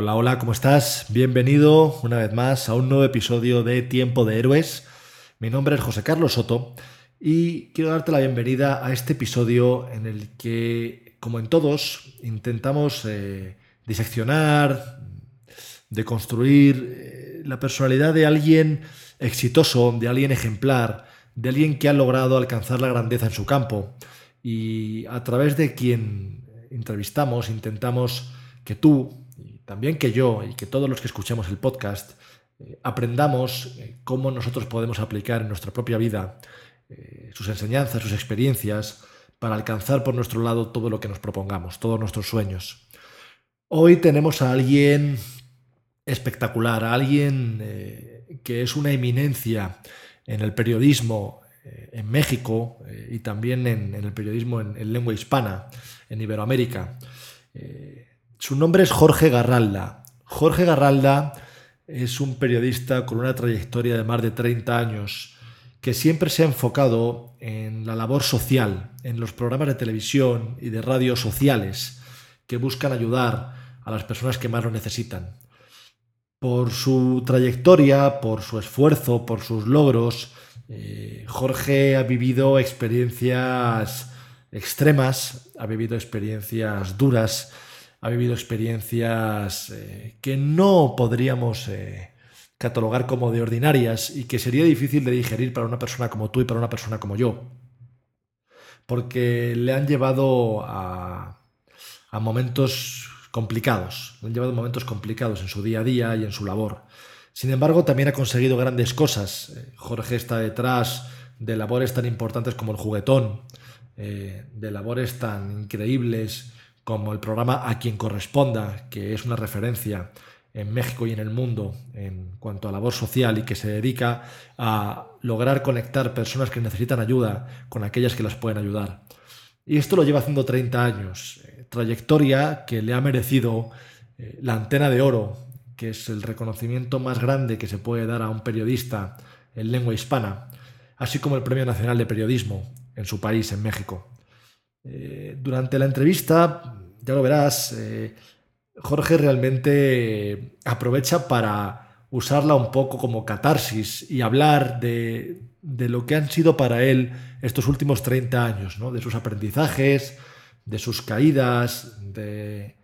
Hola, hola, ¿cómo estás? Bienvenido una vez más a un nuevo episodio de Tiempo de Héroes. Mi nombre es José Carlos Soto y quiero darte la bienvenida a este episodio en el que, como en todos, intentamos eh, diseccionar, deconstruir eh, la personalidad de alguien exitoso, de alguien ejemplar, de alguien que ha logrado alcanzar la grandeza en su campo. Y a través de quien entrevistamos, intentamos que tú, también que yo y que todos los que escuchemos el podcast eh, aprendamos eh, cómo nosotros podemos aplicar en nuestra propia vida eh, sus enseñanzas, sus experiencias, para alcanzar por nuestro lado todo lo que nos propongamos, todos nuestros sueños. Hoy tenemos a alguien espectacular, a alguien que es una eminencia en el periodismo en México y también en, el periodismo en, en, lengua hispana, en Iberoamérica. Su nombre es Jorge Garralda. Jorge Garralda es un periodista con una trayectoria de más de 30 años que siempre se ha enfocado en la labor social, en los programas de televisión y de radio sociales que buscan ayudar a las personas que más lo necesitan. Por su trayectoria, por su esfuerzo, por sus logros, eh, Jorge ha vivido experiencias extremas, ha vivido experiencias duras, ha vivido experiencias eh, que no podríamos eh, catalogar como de ordinarias y que sería difícil de digerir para una persona como tú y para una persona como yo. Porque le han llevado a, momentos complicados, le han llevado momentos complicados en su día a día y en su labor. Sin embargo, también ha conseguido grandes cosas. Eh, Jorge está detrás de labores tan importantes como el juguetón, de labores tan increíbles como el programa A quien corresponda, que es una referencia en México y en el mundo en cuanto a labor social y que se dedica a lograr conectar personas que necesitan ayuda con aquellas que las pueden ayudar. Y esto lo lleva haciendo 30 años, eh, trayectoria que le ha merecido eh, la antena de oro, que es el reconocimiento más grande que se puede dar a un periodista en lengua hispana, así como el Premio Nacional de Periodismo en su país, en México. Eh, durante la entrevista ya lo verás, eh, Jorge realmente aprovecha para usarla un poco como catarsis y hablar de, lo que han sido para él estos últimos 30 años, ¿no? de sus aprendizajes, de sus caídas, de,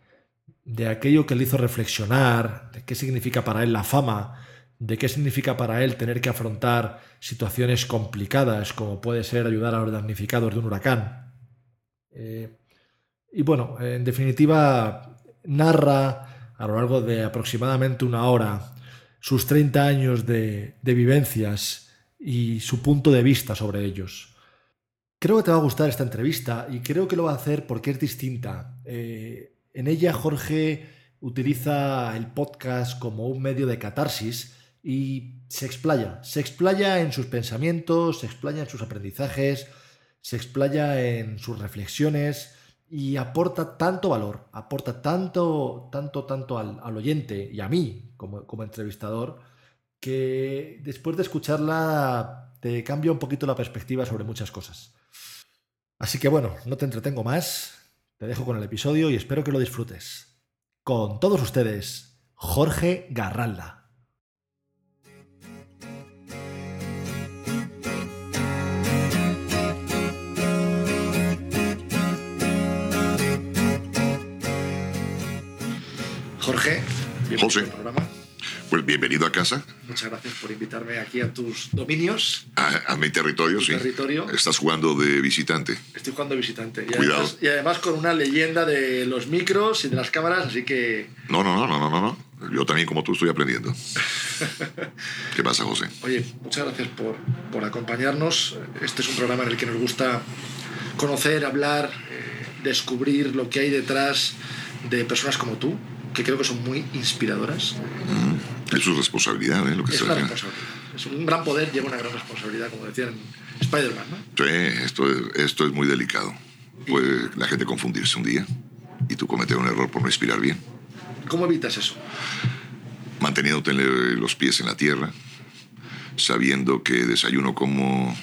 de aquello que le hizo reflexionar, de qué significa para él la fama, de qué significa para él tener que afrontar situaciones complicadas, como puede ser ayudar a los damnificados de un huracán. Eh, y bueno, en definitiva, narra a lo largo de aproximadamente una hora sus 30 años de, vivencias y su punto de vista sobre ellos. Creo que te va a gustar esta entrevista y creo que lo va a hacer porque es distinta. Eh, en ella Jorge utiliza el podcast como un medio de catarsis y se explaya. Se explaya en sus pensamientos, se explaya en sus aprendizajes, se explaya en sus reflexiones y aporta tanto valor, aporta tanto, tanto, tanto al, oyente y a mí como, como, entrevistador, que después de escucharla te cambia un poquito la perspectiva sobre muchas cosas. Así que bueno, no te entretengo más, te dejo con el episodio y espero que lo disfrutes. Con todos ustedes, Jorge Garralda. Bienvenido José. al programa. Pues bienvenido a casa, Muchas gracias por invitarme aquí a tus dominios. a, a mi territorio, Tu sí. territorio. Estás jugando de visitante. Estoy jugando visitante. Y Cuidado. además, y además con una leyenda de los micros y de las cámaras, así que, No, no, no, no, no, no, no. Yo también, como tú, estoy aprendiendo. ¿Qué pasa, José? oye, muchas gracias por, por acompañarnos. Este es un programa en el que nos gusta conocer, hablar, eh, descubrir lo que hay detrás de personas como tú, que creo que son muy inspiradoras. Mm, es su responsabilidad, ¿eh? Lo que es una responsabilidad. Es un gran poder, lleva una gran responsabilidad, como decían Spider-Man, ¿no? Sí, esto es, esto es muy delicado. Puede la gente confundirse un día y tú cometer un error por no inspirar bien. ¿Cómo evitas eso? Manteniéndote los pies en la tierra, sabiendo que desayuno como,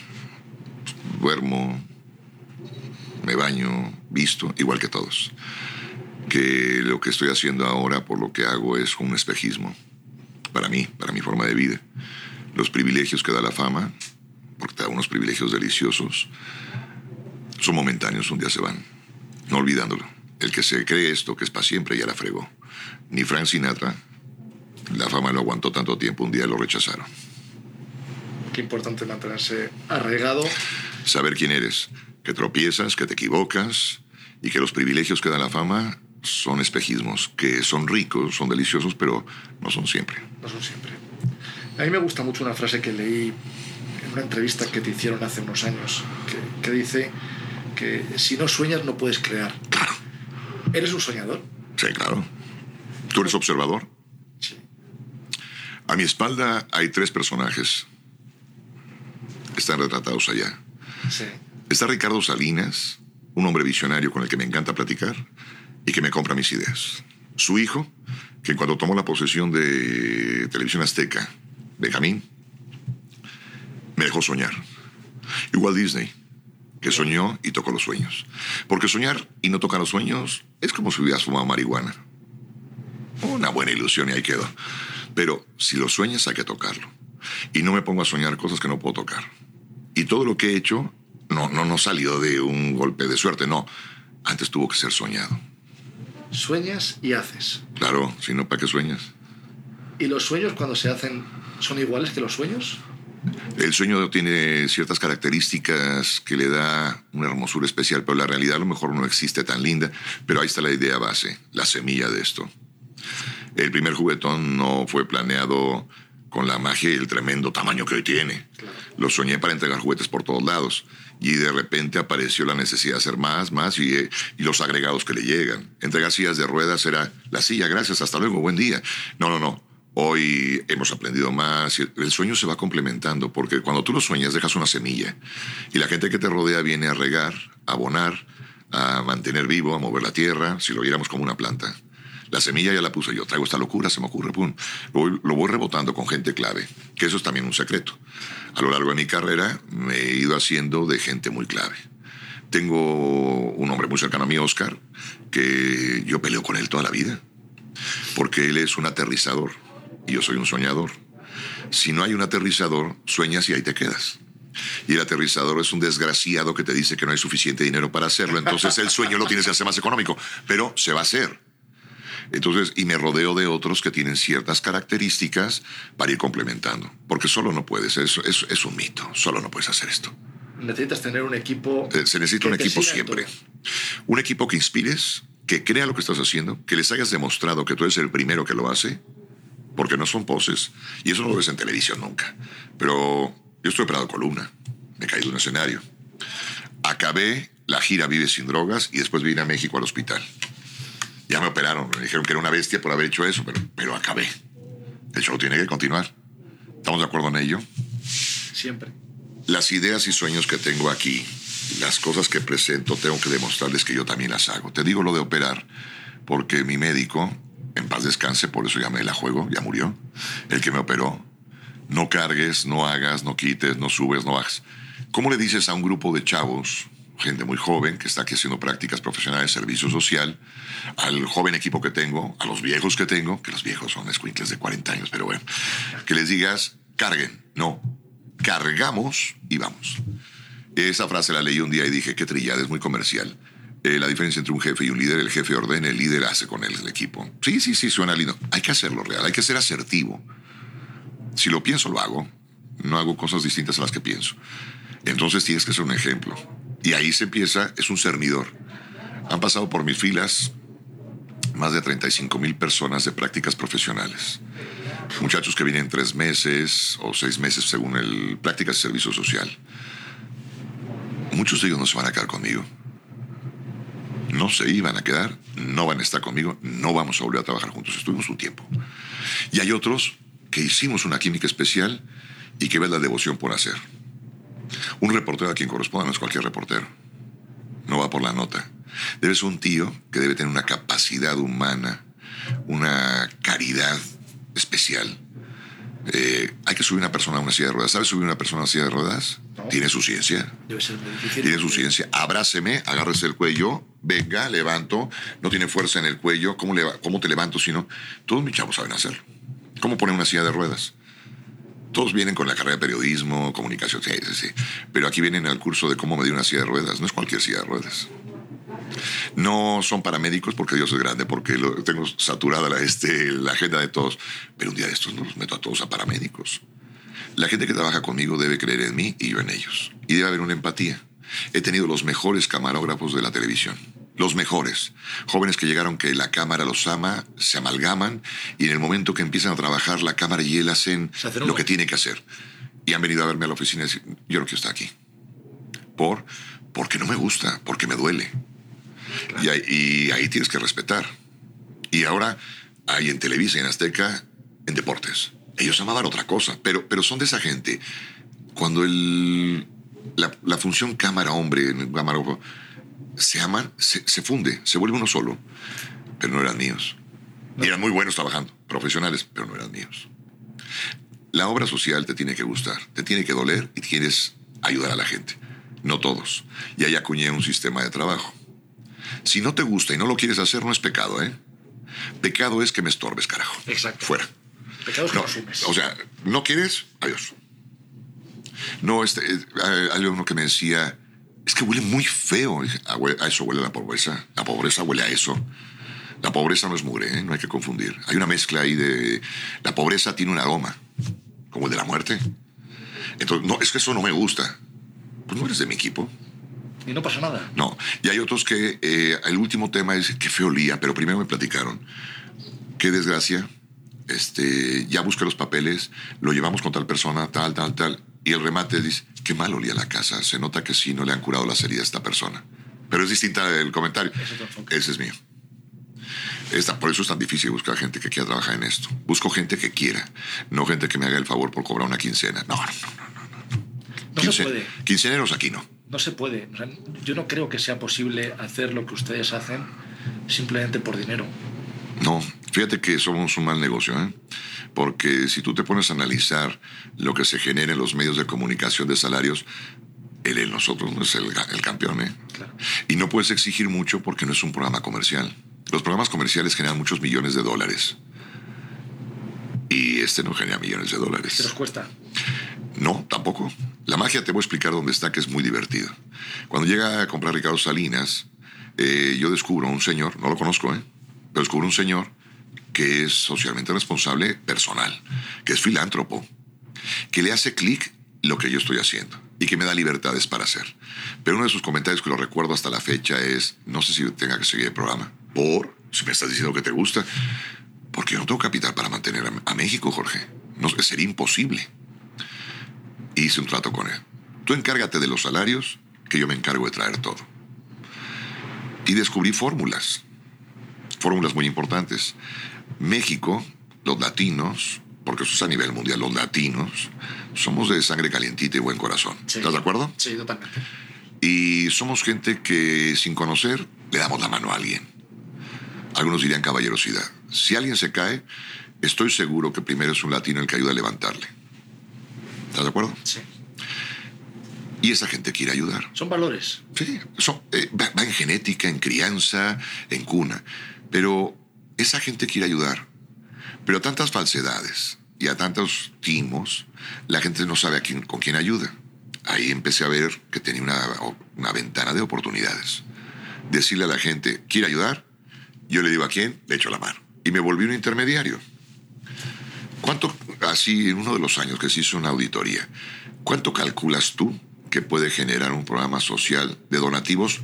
duermo, me baño, visto, igual que todos. Que lo que estoy haciendo ahora por lo que hago es un espejismo para mí, para mi forma de vida. Los privilegios que da la fama, porque te da unos privilegios deliciosos, son momentáneos, un día se van, no olvidándolo. El que se cree esto, que es para siempre, ya la fregó. Ni Frank Sinatra, la fama lo aguantó tanto tiempo, un día lo rechazaron. Qué importante mantenerse arraigado. Saber quién eres, que tropiezas, que te equivocas y que los privilegios que da la fama son espejismos, que son ricos, son deliciosos, pero no son siempre. No son siempre. A mí me gusta mucho una frase que leí en una entrevista que te hicieron hace unos años, que, que dice que si no sueñas no puedes crear. Claro. ¿Eres un soñador? Sí, claro. ¿Tú eres observador? Sí. A mi espalda hay tres personajes. Están retratados allá. Sí. Está Ricardo Salinas, un hombre visionario con el que me encanta platicar y que me compra mis ideas. Su hijo, que cuando tomó la posesión de Televisión Azteca, Benjamín, me dejó soñar. Igual Disney, que soñó y tocó los sueños. Porque soñar y no tocar los sueños es como si hubieras fumado marihuana. Una buena ilusión y ahí quedó. Pero si lo sueñas hay que tocarlo. Y no me pongo a soñar cosas que no puedo tocar. Y todo lo que he hecho no, no, no salió de un golpe de suerte, no. Antes tuvo que ser soñado. Sueñas y haces. Claro, si no, ¿para qué sueñas? ¿Y los sueños cuando se hacen son iguales que los sueños? El sueño tiene ciertas características que le da una hermosura especial, pero la realidad a lo mejor no existe tan linda. Pero ahí está la idea base, la semilla de esto. El primer juguetón no fue planeado con la magia y el tremendo tamaño que hoy tiene. Lo soñé para entregar juguetes por todos lados. Y de repente apareció la necesidad de hacer más, más y, eh, y los agregados que le llegan. Entregar sillas de ruedas era la silla, gracias, hasta luego, buen día. No, no, no. Hoy hemos aprendido más y el sueño se va complementando porque cuando tú lo sueñas dejas una semilla y la gente que te rodea viene a regar, a abonar, a mantener vivo, a mover la tierra, si lo viéramos como una planta. La semilla ya la puse yo, traigo esta locura, se me ocurre, pum. Lo voy, lo voy rebotando con gente clave, que eso es también un secreto. A lo largo de mi carrera me he ido haciendo de gente muy clave. Tengo un hombre muy cercano a mí, Oscar, que yo peleo con él toda la vida, porque él es un aterrizador y yo soy un soñador. Si no hay un aterrizador, sueñas y ahí te quedas. Y el aterrizador es un desgraciado que te dice que no hay suficiente dinero para hacerlo, entonces el sueño lo tienes que hacer más económico, pero se va a hacer. Entonces, y me rodeo de otros que tienen ciertas características para ir complementando, porque solo no puedes, es, es, es un mito, solo no puedes hacer esto. Necesitas tener un equipo. Eh, Se necesita un equipo siempre. Un equipo que inspires, que crea lo que estás haciendo, que les hayas demostrado que tú eres el primero que lo hace, porque no son poses, y eso no lo ves en televisión nunca. Pero yo estoy operado columna, me caí de un escenario. Acabé la gira Vive sin drogas y después vine a México al hospital. Ya me operaron, me dijeron que era una bestia por haber hecho eso, pero, pero acabé. El show tiene que continuar. ¿Estamos de acuerdo en ello? Siempre. Las ideas y sueños que tengo aquí, las cosas que presento, tengo que demostrarles que yo también las hago. Te digo lo de operar, porque mi médico, en paz descanse, por eso ya me la juego, ya murió, el que me operó, no cargues, no hagas, no quites, no subes, no bajes. ¿Cómo le dices a un grupo de chavos, gente muy joven, que está aquí haciendo prácticas profesionales de servicio social, al joven equipo que tengo, a los viejos que tengo, que los viejos son escuincles de 40 años, pero bueno, que les digas, carguen, no, cargamos y vamos. Esa frase la leí un día y dije, qué trillada, es muy comercial. Eh, la diferencia entre un jefe y un líder, el jefe ordena, el líder hace con él el equipo. Sí, sí, sí, suena lindo. Hay que hacerlo real, hay que ser asertivo. Si lo pienso, lo hago. No hago cosas distintas a las que pienso. Entonces tienes que ser un ejemplo. Y ahí se empieza, es un cernidor. Han pasado por mis filas más de 35 mil personas de prácticas profesionales. Muchachos que vienen tres meses o seis meses según el prácticas de servicio social. Muchos de ellos no se van a quedar conmigo. no se iban a quedar, no van a estar conmigo, no vamos a volver a trabajar juntos. Estuvimos un tiempo. Y hay otros que hicimos una química especial y que ves la devoción por hacer. Un reportero a quien corresponda no es cualquier reportero. No va por la nota. Debe ser un tío que debe tener una capacidad humana, una caridad especial. Eh, hay que subir una persona a una silla de ruedas. ¿Sabes subir una persona a una silla de ruedas? Tiene su ciencia. Debe ser muy difícil. Tiene su ciencia. Abráceme, agárrese el cuello, venga, levanto. No tiene fuerza en el cuello. ¿Cómo, cómo te levanto si no? Todos mis chavos saben hacerlo. ¿Cómo poner una silla de ruedas? Todos vienen con la carrera de periodismo, comunicación, sí, sí, sí. Pero aquí vienen al curso de cómo medir una silla de ruedas. No es cualquier silla de ruedas. No son paramédicos porque Dios es grande, porque lo, tengo saturada la, este, la agenda de todos. Pero un día de estos no los meto a todos a paramédicos. La gente que trabaja conmigo debe creer en mí y yo en ellos. Y debe haber una empatía. He tenido los mejores camarógrafos de la televisión. Los mejores. Jóvenes que llegaron que la cámara los ama, se amalgaman y en el momento que empiezan a trabajar, la cámara y él hacen lo que tiene que hacer. Y han venido a verme a la oficina y decir, yo no quiero estar aquí. ¿Por? Porque no me gusta, porque me duele. Y, ahí, y ahí tienes que respetar. Y ahora hay en Televisa y en Azteca, en deportes. Ellos amaban otra cosa, pero, pero son de esa gente. Cuando el, la, la función cámara-hombre, en el camarógrafo, se aman, se, se funde, se vuelve uno solo. Pero no eran míos. Eran muy buenos trabajando, profesionales, pero no eran míos. La obra social te tiene que gustar, te tiene que doler y quieres ayudar a la gente. No todos. Y ahí acuñé un sistema de trabajo. Si no te gusta y no lo quieres hacer, no es pecado, ¿eh? Pecado es que me estorbes, carajo. Exacto. Fuera. Pecados que No, asumes. o sea, no quieres, adiós. No, este, eh, hay uno que me decía, es que huele muy feo. "Ah, a eso huele la pobreza. La pobreza huele a eso. La pobreza no es mugre, ¿eh? no hay que confundir. Hay una mezcla ahí de... La pobreza tiene un aroma, como el de la muerte. Entonces, no, es que eso no me gusta. Pues no eres de mi equipo. Y no pasa nada. No, y hay otros que eh, el último tema es que feo olía, pero primero me platicaron. Qué desgracia. Este, ya busqué los papeles, lo llevamos con tal persona, tal, tal, tal. Y el remate dice, qué mal olía la casa. Se nota que sí, no le han curado las heridas a esta persona. Pero es distinta el comentario. Ese es mío. Esta, por eso es tan difícil buscar gente que quiera trabajar en esto. Busco gente que quiera, no gente que me haga el favor por cobrar una quincena. No, no, no. No Quince- se puede. Quinceneros aquí no. No se puede. O sea, yo no creo que sea posible hacer lo que ustedes hacen simplemente por dinero. No, fíjate que somos un mal negocio, ¿eh? Porque si tú te pones a analizar lo que se genera en los medios de comunicación de salarios, él en nosotros no es el, campeón, ¿eh? Claro. Y no puedes exigir mucho porque no es un programa comercial. Los programas comerciales generan muchos millones de dólares. Y este no genera millones de ¿Qué dólares. nos cuesta? No, tampoco. La magia te voy a explicar dónde está, que es muy divertido. Cuando llega a comprar Ricardo Salinas, eh, yo descubro a un señor, no lo conozco, ¿eh? Pero descubro un señor que es socialmente responsable personal, que es filántropo, que le hace clic lo que yo estoy haciendo y que me da libertades para hacer. Pero uno de sus comentarios que lo recuerdo hasta la fecha es, no sé si tenga que seguir el programa, por, si me estás diciendo que te gusta, porque yo no tengo capital para mantener a, a México, Jorge. No, sería imposible hice un trato con él. Tú encárgate de los salarios, que yo me encargo de traer todo. Y descubrí fórmulas, fórmulas muy importantes. México, los latinos, porque eso es a nivel mundial, los latinos, somos de sangre calientita y buen corazón. Sí. ¿Estás de acuerdo? Sí, totalmente. Y somos gente que sin conocer le damos la mano a alguien. Algunos dirían caballerosidad. Si alguien se cae, estoy seguro que primero es un latino el que ayuda a levantarle. ¿Estás de acuerdo? Sí. Y esa gente quiere ayudar. Son valores. Sí, eh, va, va en genética, en crianza, en cuna. Pero esa gente quiere ayudar. Pero a tantas falsedades y a tantos timos, la gente no sabe a quién, con quién ayuda. Ahí empecé a ver que tenía una, una ventana de oportunidades. Decirle a la gente, ¿quiere ayudar? Yo le digo a quién, le echo la mano. Y me volví un intermediario. ¿Cuánto, así en uno de los años que se hizo una auditoría, cuánto calculas tú que puede generar un programa social de donativos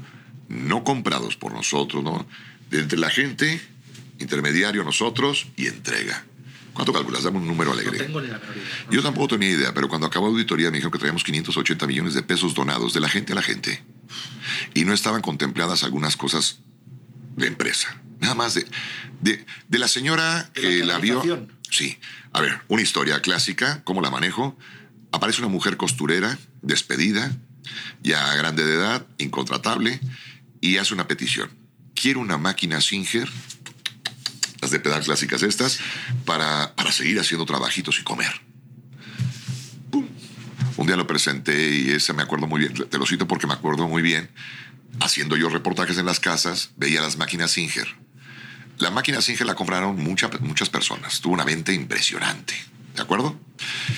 no comprados por nosotros, ¿no? De entre la gente, intermediario, nosotros y entrega. ¿Cuánto calculas? Dame un número No alegre. tengo ni la menor idea. No Yo tampoco tenía idea, pero cuando acabó la auditoría me dijeron que traíamos 580 millones de pesos donados de la gente a la gente. Y no estaban contempladas algunas cosas de empresa. Nada más de, de, de la señora De que la la vio. Sí. A ver, una historia clásica, ¿cómo la manejo? Aparece una mujer costurera, despedida, ya grande de edad, incontratable, y hace una petición. Quiero una máquina Singer, las de pedal clásicas estas, para, para seguir haciendo trabajitos y comer. Pum. Un día lo presenté y ese me acuerdo muy bien, te lo cito porque me acuerdo muy bien, haciendo yo reportajes en las casas, veía las máquinas Singer. La máquina Singer la compraron mucha- muchas personas, tuvo una venta impresionante, ¿de acuerdo?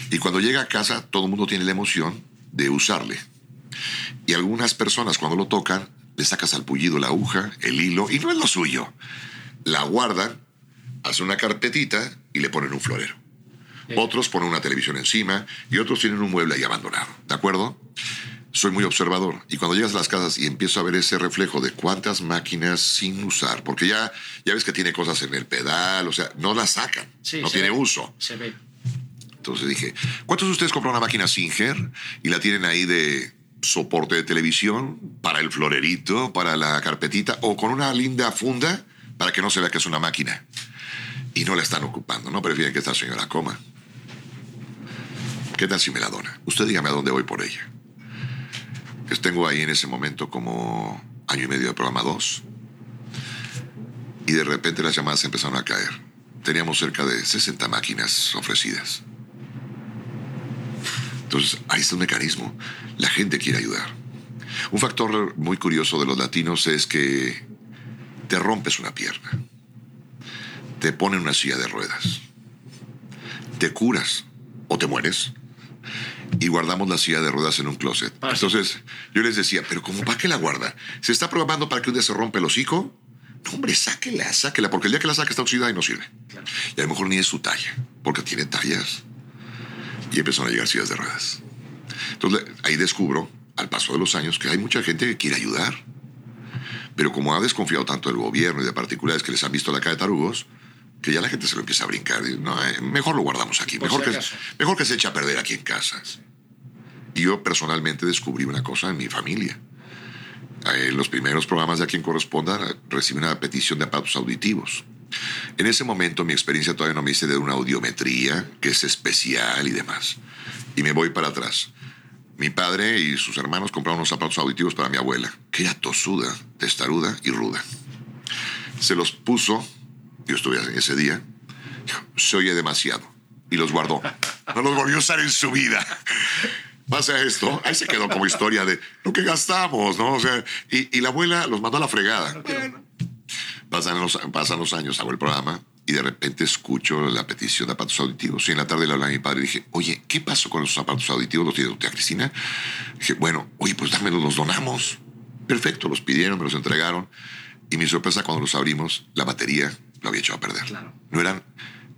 Y cuando llega a casa, todo el mundo tiene la emoción de usarle. Y algunas personas cuando lo tocan, le sacas al pullido la aguja, el hilo, y no es lo suyo. La guardan, hacen una carpetita y le ponen un florero. Otros ponen una televisión encima y otros tienen un mueble ahí abandonado. ¿De acuerdo? Soy muy observador y cuando llegas a las casas y empiezo a ver ese reflejo de cuántas máquinas sin usar, porque ya, ya ves que tiene cosas en el pedal, o sea, no las sacan, Sí, no tiene ve. uso. Se ve. Entonces dije, ¿cuántos de ustedes compran una máquina Singer y la tienen ahí de soporte de televisión, para el florerito, para la carpetita o con una linda funda para que no se vea que es una máquina? Y no la están ocupando, ¿no? Prefieren que esta señora coma. ¿Qué tal si me la dona? Usted dígame a dónde voy por ella. Tengo ahí en ese momento como año y medio de programa 2 y de repente las llamadas empezaron a caer. Teníamos cerca de 60 máquinas ofrecidas. Entonces, ahí está un mecanismo. La gente quiere ayudar. Un factor muy curioso de los latinos es que te rompes una pierna, te ponen una silla de ruedas, te curas o te mueres y guardamos la silla de ruedas en un closet. Ah, sí. Entonces, yo les decía, pero ¿cómo para qué la guarda? ¿Se está programando para que un día se rompe el hocico? No, hombre, sáquela, sáquela, porque el día que la saque está oxidada y no sirve. Y a lo mejor ni es su talla, porque tiene tallas. Y empezaron a llegar sillas de ruedas. Entonces ahí descubro, al paso de los años, que hay mucha gente que quiere ayudar. Pero como ha desconfiado tanto del gobierno y de particulares que les han visto la cara de tarugos, que ya la gente se lo empieza a brincar. Dice, no, eh, mejor lo guardamos aquí, mejor si que, mejor que se eche a perder aquí en casa. Y yo personalmente descubrí una cosa en mi familia. En los primeros programas de A quien corresponda recibí una petición de aparatos auditivos. En ese momento mi experiencia todavía no me hice de una audiometría, que es especial y demás. Y me voy para atrás. Mi padre y sus hermanos compraron unos aparatos auditivos para mi abuela, que era tosuda, testaruda y ruda. Se los puso, yo estuve ese día, se oye demasiado. Y los guardó. No los volvió a usar en su vida. Pasa esto, ahí se quedó como historia de lo que gastamos, ¿no? O sea, y, y la abuela los mandó a la fregada. Bueno, pasan los, pasan los años, hago el programa y de repente escucho la petición de aparatos auditivos. Y en la tarde le hablé a mi padre y dije, oye, ¿qué pasó con esos aparatos auditivos? ¿Los tiene tía Cristina? Dije, bueno, oye, pues dámelos, los donamos. Perfecto, los pidieron, me los entregaron. Y mi sorpresa cuando los abrimos, la batería lo había echado a perder. Claro. No eran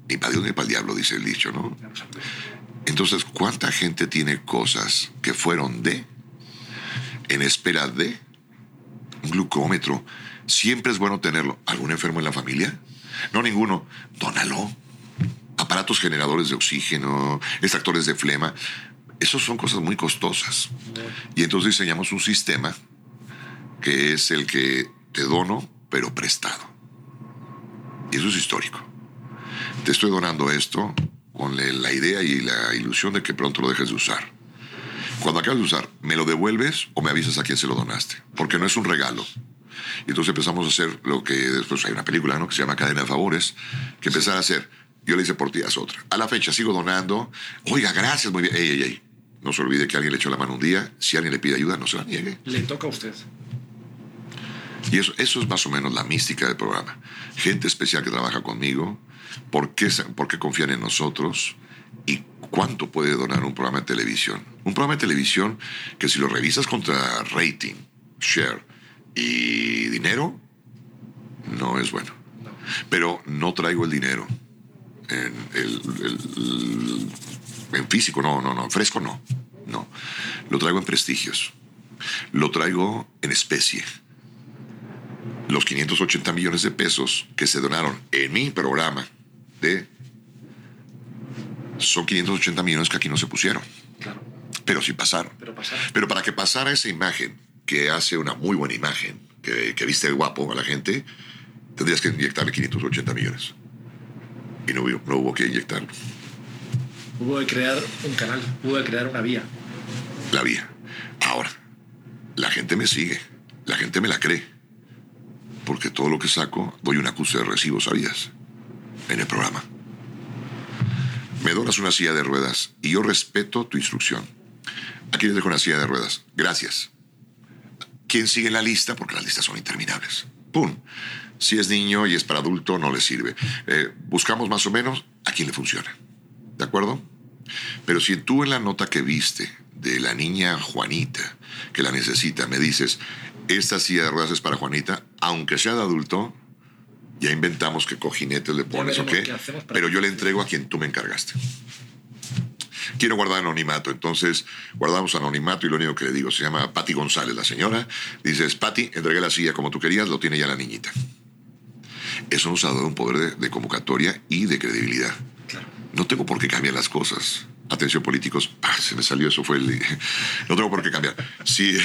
ni para Dios ni para el diablo, dice el dicho, ¿no? Entonces, ¿cuánta gente tiene cosas que fueron de, en espera de, un glucómetro? Siempre es bueno tenerlo. ¿Algún enfermo en la familia? No, ninguno. Dónalo. Aparatos generadores de oxígeno, extractores de flema. Esos son cosas muy costosas. Y entonces diseñamos un sistema que es el que te dono, pero prestado. Y eso es histórico. Te estoy donando esto con la idea y la ilusión de que pronto lo dejes de usar. Cuando acabes de usar, ¿me lo devuelves o me avisas a quién se lo donaste? Porque no es un regalo. Y entonces empezamos a hacer lo que después hay una película ¿no? que se llama Cadena de Favores, que empezar a hacer. Yo le hice por ti, haz otra. A la fecha sigo donando. Oiga, gracias, muy bien. Ey, ey, ey. No se olvide que alguien le echó la mano un día. Si alguien le pide ayuda, no se la niegue. Le toca a usted. Y eso, eso es más o menos la mística del programa. Gente especial que trabaja conmigo, por qué, por qué confían en nosotros y cuánto puede donar un programa de televisión. Un programa de televisión que si lo revisas contra rating, share y dinero, no es bueno. Pero no traigo el dinero en, el- el- en físico, no, no, no, en fresco no, no. Lo traigo en prestigios. Lo traigo en especie los 580 millones de pesos que se donaron en mi programa de son 580 millones que aquí no se pusieron, pero sí pasaron. Pero pasaron. Pero para que pasara esa imagen, que hace una muy buena imagen, que, que viste guapo a la gente, tendrías que inyectarle 580 millones. Y no hubo, no hubo que inyectarlo. Hubo que crear un canal, hubo que crear una vía. La vía. Ahora, la gente me sigue, la gente me la cree. Porque todo lo que saco, doy un acuse de recibo, ¿sabías? En el programa. Me donas una silla de ruedas y yo respeto tu instrucción. Aquí les dejo una silla de ruedas. Gracias. ¿Quién sigue en la lista? Porque las listas son interminables. ¡Pum! Si es niño y es para adulto, no le sirve. Eh, buscamos más o menos a quién le funciona. ¿De acuerdo? Pero si tú en la nota que viste de la niña Juanita, que la necesita, me dices, esta silla de ruedas es para Juanita, aunque sea de adulto, ya inventamos qué cojinetes le pones o qué, pero yo le entrego a quien tú me encargaste. Quiero guardar anonimato, entonces guardamos anonimato y lo único que le digo se llama Patti González, la señora. Dices, Patti, entregué la silla como tú querías, lo tiene ya la niñita. Eso nos ha dado un poder de, de convocatoria y de credibilidad. No tengo por qué cambiar las cosas. Atención, políticos. Ah, se me salió eso, fue el. No tengo por qué cambiar. Sí.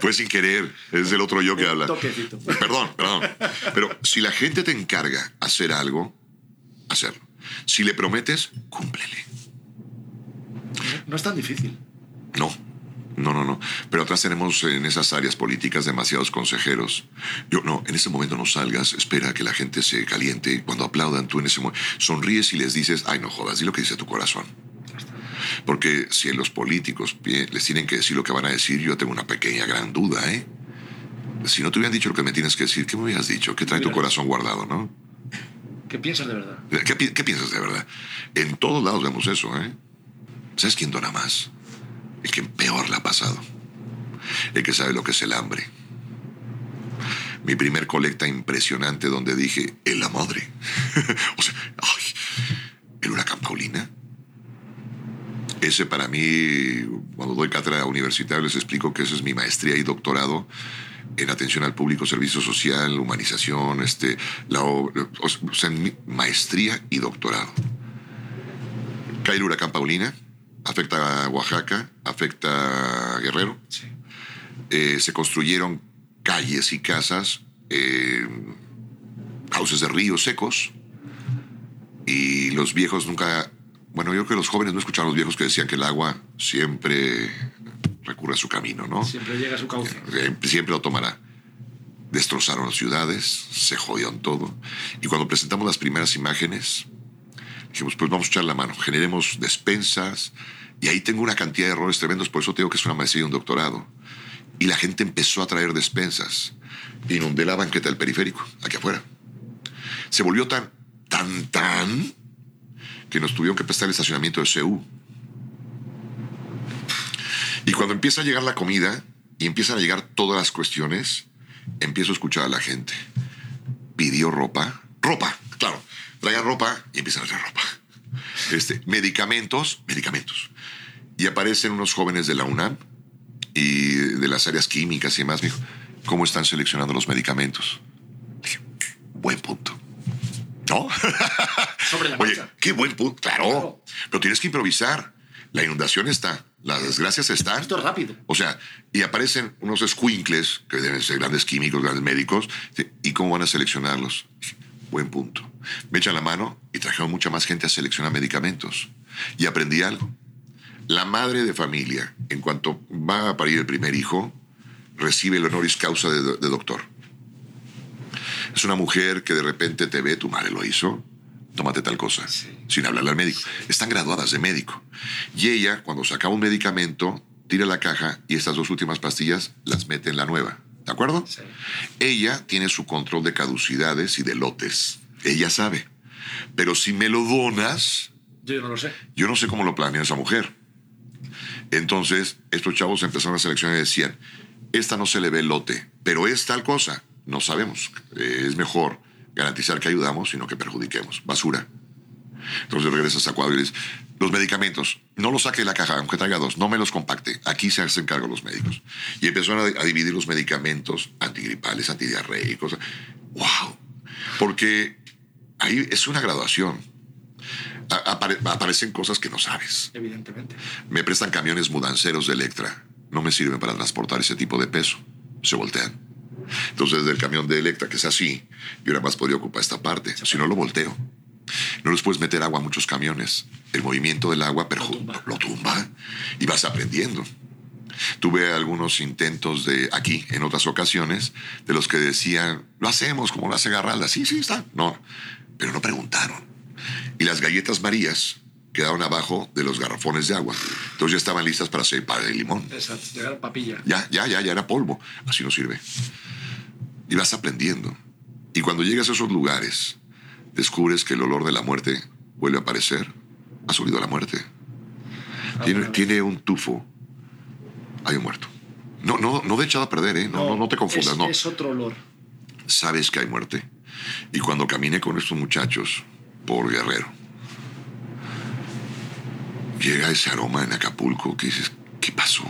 fue sin querer. Es el otro yo que habla. toquecito. Perdón, perdón. Pero si la gente te encarga hacer algo, hacerlo. Si le prometes, cúmplele. No es tan difícil. No, no, no, no. Pero atrás tenemos en esas áreas políticas demasiados consejeros. Yo, no, en ese momento no salgas, espera a que la gente se caliente. Cuando aplaudan, tú en ese momento sonríes y les dices, ay, no jodas, di lo que dice tu corazón. Porque si los políticos les tienen que decir lo que van a decir, yo tengo una pequeña gran duda, ¿eh? Si no te hubieran dicho lo que me tienes que decir, ¿qué me hubieras dicho? ¿Qué trae tu corazón guardado, no? ¿Qué piensas de verdad? ¿Qué, pi- qué piensas de verdad? En todos lados vemos eso, ¿eh? ¿Sabes quién dona más? El que peor la ha pasado. El que sabe lo que es el hambre. Mi primer colecta impresionante donde dije, en la madre. o sea, ay, el huracán Paulina. Ese para mí, cuando doy cátedra universitaria, les explico que esa es mi maestría y doctorado en atención al público, servicio social, humanización, este, la, o sea, maestría y doctorado. Cae el huracán Paulina, afecta a Oaxaca, afecta a Guerrero. Eh, se construyeron calles y casas, eh, cauces de ríos secos, y los viejos nunca, bueno, yo creo que los jóvenes no escucharon a los viejos que decían que el agua siempre recurre a su camino, ¿no? Siempre llega a su cauce. Siempre lo tomará. Destrozaron las ciudades, se jodieron todo. Y cuando presentamos las primeras imágenes, dijimos, pues vamos a echar la mano, generemos despensas. Y ahí tengo una cantidad de errores tremendos, por eso te digo que es una maestría y un doctorado. Y la gente empezó a traer despensas. Inundé la banqueta del periférico, aquí afuera. Se volvió tan, tan, tan, que nos tuvieron que prestar el estacionamiento de CEU. Y cuando empieza a llegar la comida y empiezan a llegar todas las cuestiones, empiezo a escuchar a la gente. Pidió ropa. Ropa, claro. Traigan ropa y empiezan a traer ropa. Este, medicamentos, medicamentos. Y aparecen unos jóvenes de la UNAM y de las áreas químicas y demás. Me dijo, ¿cómo están seleccionando los medicamentos? Dije, buen punto. ¿No? Sobre la Oye, marcha. qué buen punto. Claro. Claro. Pero tienes que improvisar. La inundación está. Las desgracias están. Esto es rápido. O sea, y aparecen unos squinkles, que deben ser grandes químicos, grandes médicos, ¿y cómo van a seleccionarlos? Buen punto. Me echan la mano y trajeron mucha más gente a seleccionar medicamentos. Y aprendí algo. La madre de familia, en cuanto va a parir el primer hijo, recibe el honoris causa de, de doctor. Es una mujer que de repente te ve, tu madre lo hizo, tómate tal cosa, sin hablarle al médico. Están graduadas de médico. Y ella, cuando se acaba un medicamento, tira la caja y estas dos últimas pastillas las mete en la nueva. ¿De acuerdo? Sí. Ella tiene su control de caducidades y de lotes. Ella sabe. Pero si me lo donas, Yo no lo sé. yo no sé cómo lo planeó esa mujer. Entonces, estos chavos empezaron a seleccionar y decían, esta no se le ve el lote, pero es tal cosa. No sabemos. Eh, es mejor garantizar que ayudamos, sino que perjudiquemos. Basura. Entonces regresas a cuadro y dices, los medicamentos, no los saque de la caja, aunque traiga dos, no me los compacte. Aquí se hacen cargo los médicos. Y empezaron a, a dividir los medicamentos antigripales, antidiarreicos. ¡Wow! Porque ahí es una graduación. Apare- aparecen cosas que no sabes. Evidentemente. Me prestan camiones mudanceros de Electra. No me sirven para transportar ese tipo de peso. se voltean. Entonces, del camión de Electra, que es así, yo nada más podía ocupar esta parte, si no lo volteo. No les puedes meter agua a muchos camiones. El movimiento del agua Lo tumba. lo tumba y vas aprendiendo. Tuve algunos intentos de aquí, en otras ocasiones, de los que decían, lo hacemos como lo hace Garralda. Sí, sí, está. No, pero no preguntaron. Y las galletas Marías quedaron abajo de los garrafones de agua. Entonces ya estaban listas para hacer para el limón. Exacto, llegar a papilla. Ya, ya, ya, ya era polvo. Así no sirve. Y vas aprendiendo. Y cuando llegas a esos lugares, descubres que el olor de la muerte vuelve a aparecer. Ha subido a la muerte. Tiene, bueno. tiene un tufo. Hay un muerto. No, no, no de echado a perder, ¿eh? No, no, no te confundas, es, no. Es otro olor. Sabes que hay muerte. Y cuando caminé con estos muchachos por Guerrero, llega ese aroma en Acapulco que dices, ¿qué pasó?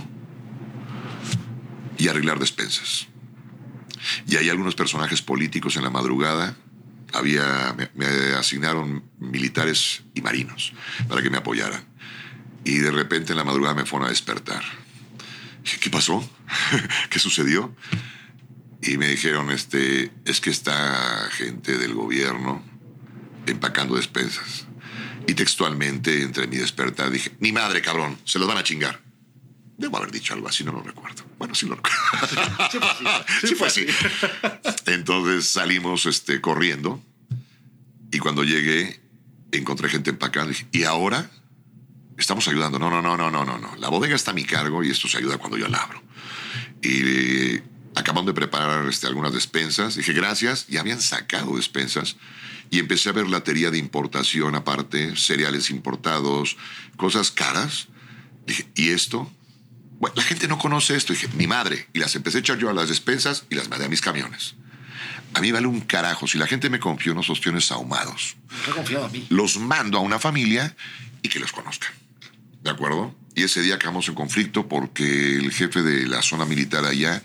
Y arreglar despensas. Y hay algunos personajes políticos en la madrugada. Había, me, me asignaron militares y marinos para que me apoyaran. Y de repente en la madrugada me fueron a despertar. ¿Qué pasó? ¿Qué sucedió? Y me dijeron, este, es que está gente del gobierno empacando despensas. Y textualmente, entre mi despertar, dije, ni madre, cabrón, se los van a chingar. Debo haber dicho algo así, no lo recuerdo. Bueno, sí lo recuerdo. Sí fue así. Sí fue así. Entonces salimos este, corriendo y cuando llegué encontré gente empacando. Dije, ¿y ahora? Estamos ayudando. No, no, no, no, no, no, no. La bodega está a mi cargo y esto se ayuda cuando yo la abro. Y acaban de preparar este, algunas despensas. Dije, gracias. Y habían sacado despensas. Y empecé a ver latería de importación aparte, cereales importados, cosas caras. Dije, ¿y esto? Bueno, la gente no conoce esto. Dije, mi madre. Y las empecé a echar yo a las despensas y las mandé a mis camiones. A mí vale un carajo. Si la gente me confió unos ostiones ahumados, ha confiado a mí. los mando a una familia y que los conozcan. ¿De acuerdo? Y ese día acabamos en conflicto porque el jefe de la zona militar allá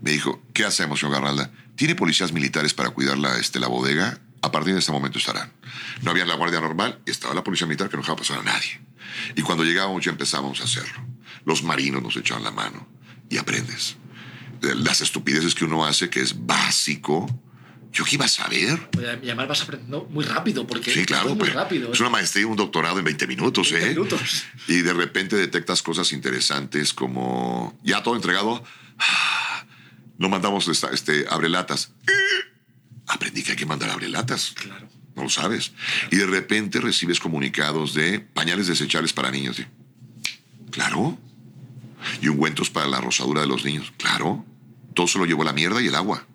me dijo, ¿qué hacemos, señor Garralda? ¿Tiene policías militares para cuidar la, este, la bodega? A partir de este momento estarán. No había la guardia normal estaba la policía militar que no dejaba pasar a nadie. Y cuando llegábamos ya empezábamos a hacerlo. Los marinos nos echaban la mano y aprendes. De Las estupideces que uno hace, que es básico. ¿Yo qué iba a saber? Y además vas aprendiendo muy rápido, porque Sí, claro. es muy pero rápido. Es una maestría y un doctorado en 20 minutos, 20 ¿eh? minutos. Y de repente detectas cosas interesantes como, ya todo entregado, Ah, no mandamos esta, este, abrelatas. Aprendí que hay que mandar abrelatas. Claro. No lo sabes. Y de repente recibes comunicados de pañales desechables para niños. ¿sí? Claro. Y ungüentos para la rosadura de los niños. Claro. Todo se lo llevó la mierda y el agua.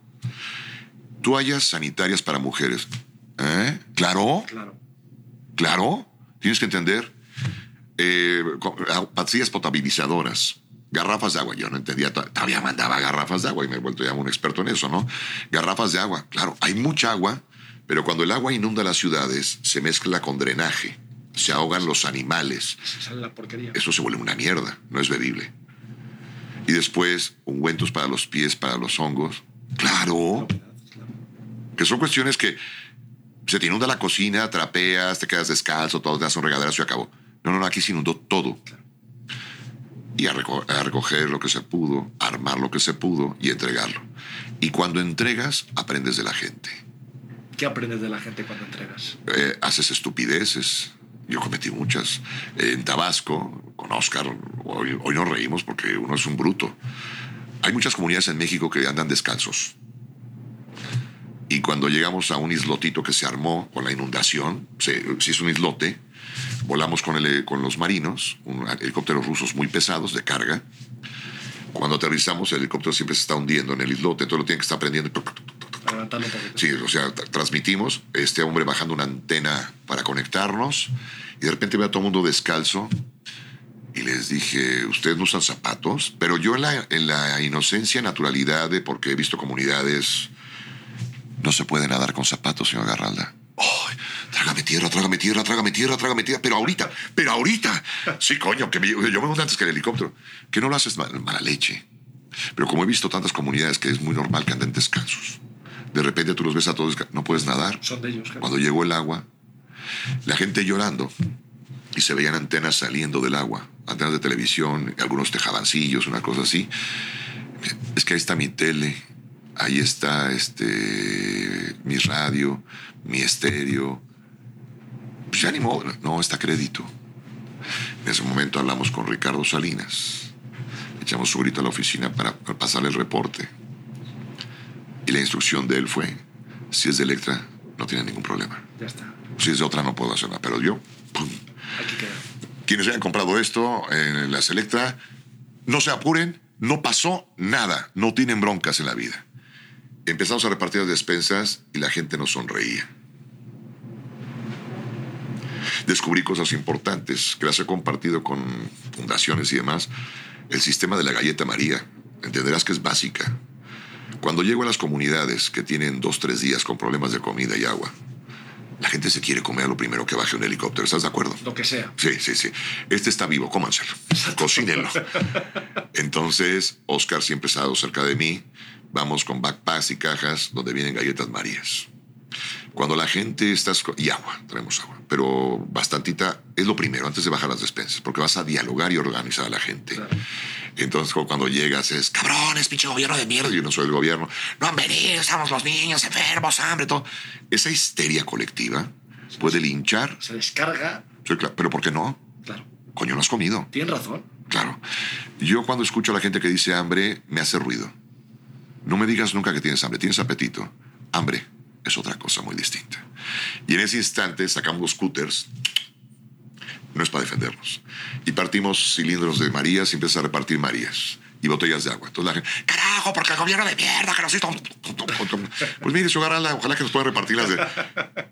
Toallas sanitarias para mujeres. ¿Eh? Claro. Claro. Claro, tienes que entender. Eh, ah, pastillas potabilizadoras, garrafas de agua. Yo no entendía, to- todavía mandaba garrafas de agua y me he vuelto ya un experto en eso, ¿no? Garrafas de agua, claro, hay mucha agua, pero cuando el agua inunda las ciudades, se mezcla con drenaje, se ahogan los animales. Sale la porquería. Eso se vuelve una mierda, no es bebible. Y después, ungüentos para los pies, para los hongos. Claro, que son cuestiones que se te inunda la cocina, trapeas, te quedas descalzo, todo te das un regaderazo y acabó. No, no, no, aquí se inundó todo. Y a, reco- a recoger lo que se pudo, a armar lo que se pudo y entregarlo. Y cuando entregas, aprendes de la gente. ¿Qué aprendes de la gente cuando entregas? Eh, haces estupideces. Yo cometí muchas. En Tabasco, con Oscar, hoy, hoy nos reímos porque uno es un bruto. Hay muchas comunidades en México que andan descalzos. Y cuando llegamos a un islotito que se armó con la inundación, se, se hizo un islote, volamos con, el, con los marinos, un, helicópteros rusos muy pesados de carga. Cuando aterrizamos, el helicóptero siempre se está hundiendo en el islote, entonces lo tienen que estar prendiendo. Sí, o sea, tra- transmitimos, este hombre bajando una antena para conectarnos, y de repente veo a todo el mundo descalzo, y les dije, ¿ustedes no usan zapatos? Pero yo en la, en la inocencia, naturalidad de, porque he visto comunidades, no se puede nadar con zapatos, señor Garralda. ¡Ay! trágame tierra, trágame tierra, trágame tierra, trágame tierra, pero ahorita, pero ahorita. Sí, coño, que me- yo me voy antes que el helicóptero. Que no lo haces mal- mala leche. Pero como he visto tantas comunidades que es muy normal que anden descalzos. De repente tú los ves a todos, no puedes nadar. Son de ellos. claro. Cuando llegó el agua, la gente llorando y se veían antenas saliendo del agua, antenas de televisión, algunos tejabancillos, una cosa así. Es que ahí está mi tele, ahí está este, mi radio, mi estéreo. Pues ya ni modo, no, está crédito. En ese momento hablamos con Ricardo Salinas. Echamos su grito a la oficina para, pasarle el reporte. Y la instrucción de él fue, si es de Electra, no tiene ningún problema. Ya está. Si es de otra, no puedo hacer nada. Pero yo, ¡pum! Aquí queda. Quienes hayan comprado esto en la Selectra, no se apuren, no pasó nada, no tienen broncas en la vida. Empezamos a repartir las despensas y la gente nos sonreía. Descubrí cosas importantes que las he compartido con fundaciones y demás. El sistema de la galleta María, entenderás que es básica. Cuando llego a las comunidades que tienen dos, tres días con problemas de comida y agua, la gente se quiere comer lo primero que baje un helicóptero. ¿Estás de acuerdo? Lo que sea. Sí, sí, sí. Este está vivo, cómanselo. Cocínenlo. Entonces, Oscar siempre ha estado cerca de mí. Vamos con backpacks y cajas donde vienen galletas marías. Cuando la gente está... Y agua, traemos agua. Pero bastantita es lo primero, antes de bajar las despensas, porque vas a dialogar y organizar a la gente. Entonces, cu- cuando llegas es, cabrones, pinche gobierno de mierda. Yo no soy el gobierno. No han venido, estamos los niños enfermos, hambre, todo. Esa histeria colectiva puede linchar. Se descarga. Sí, claro, pero ¿por qué no? Claro. Coño, no has comido. Tienes razón. Claro. Yo cuando escucho a la gente que dice hambre, me hace ruido. No me digas nunca que tienes hambre, tienes apetito. Hambre es otra cosa muy distinta. Y en ese instante sacamos los scooters. No es para defendernos. Y partimos cilindros de Marías y empiezas a repartir Marías. Y botellas de agua. Entonces la gente, carajo, porque el gobierno de mierda, que nos hizo... Pues mire, ojalá, ojalá que nos pueda repartir las de...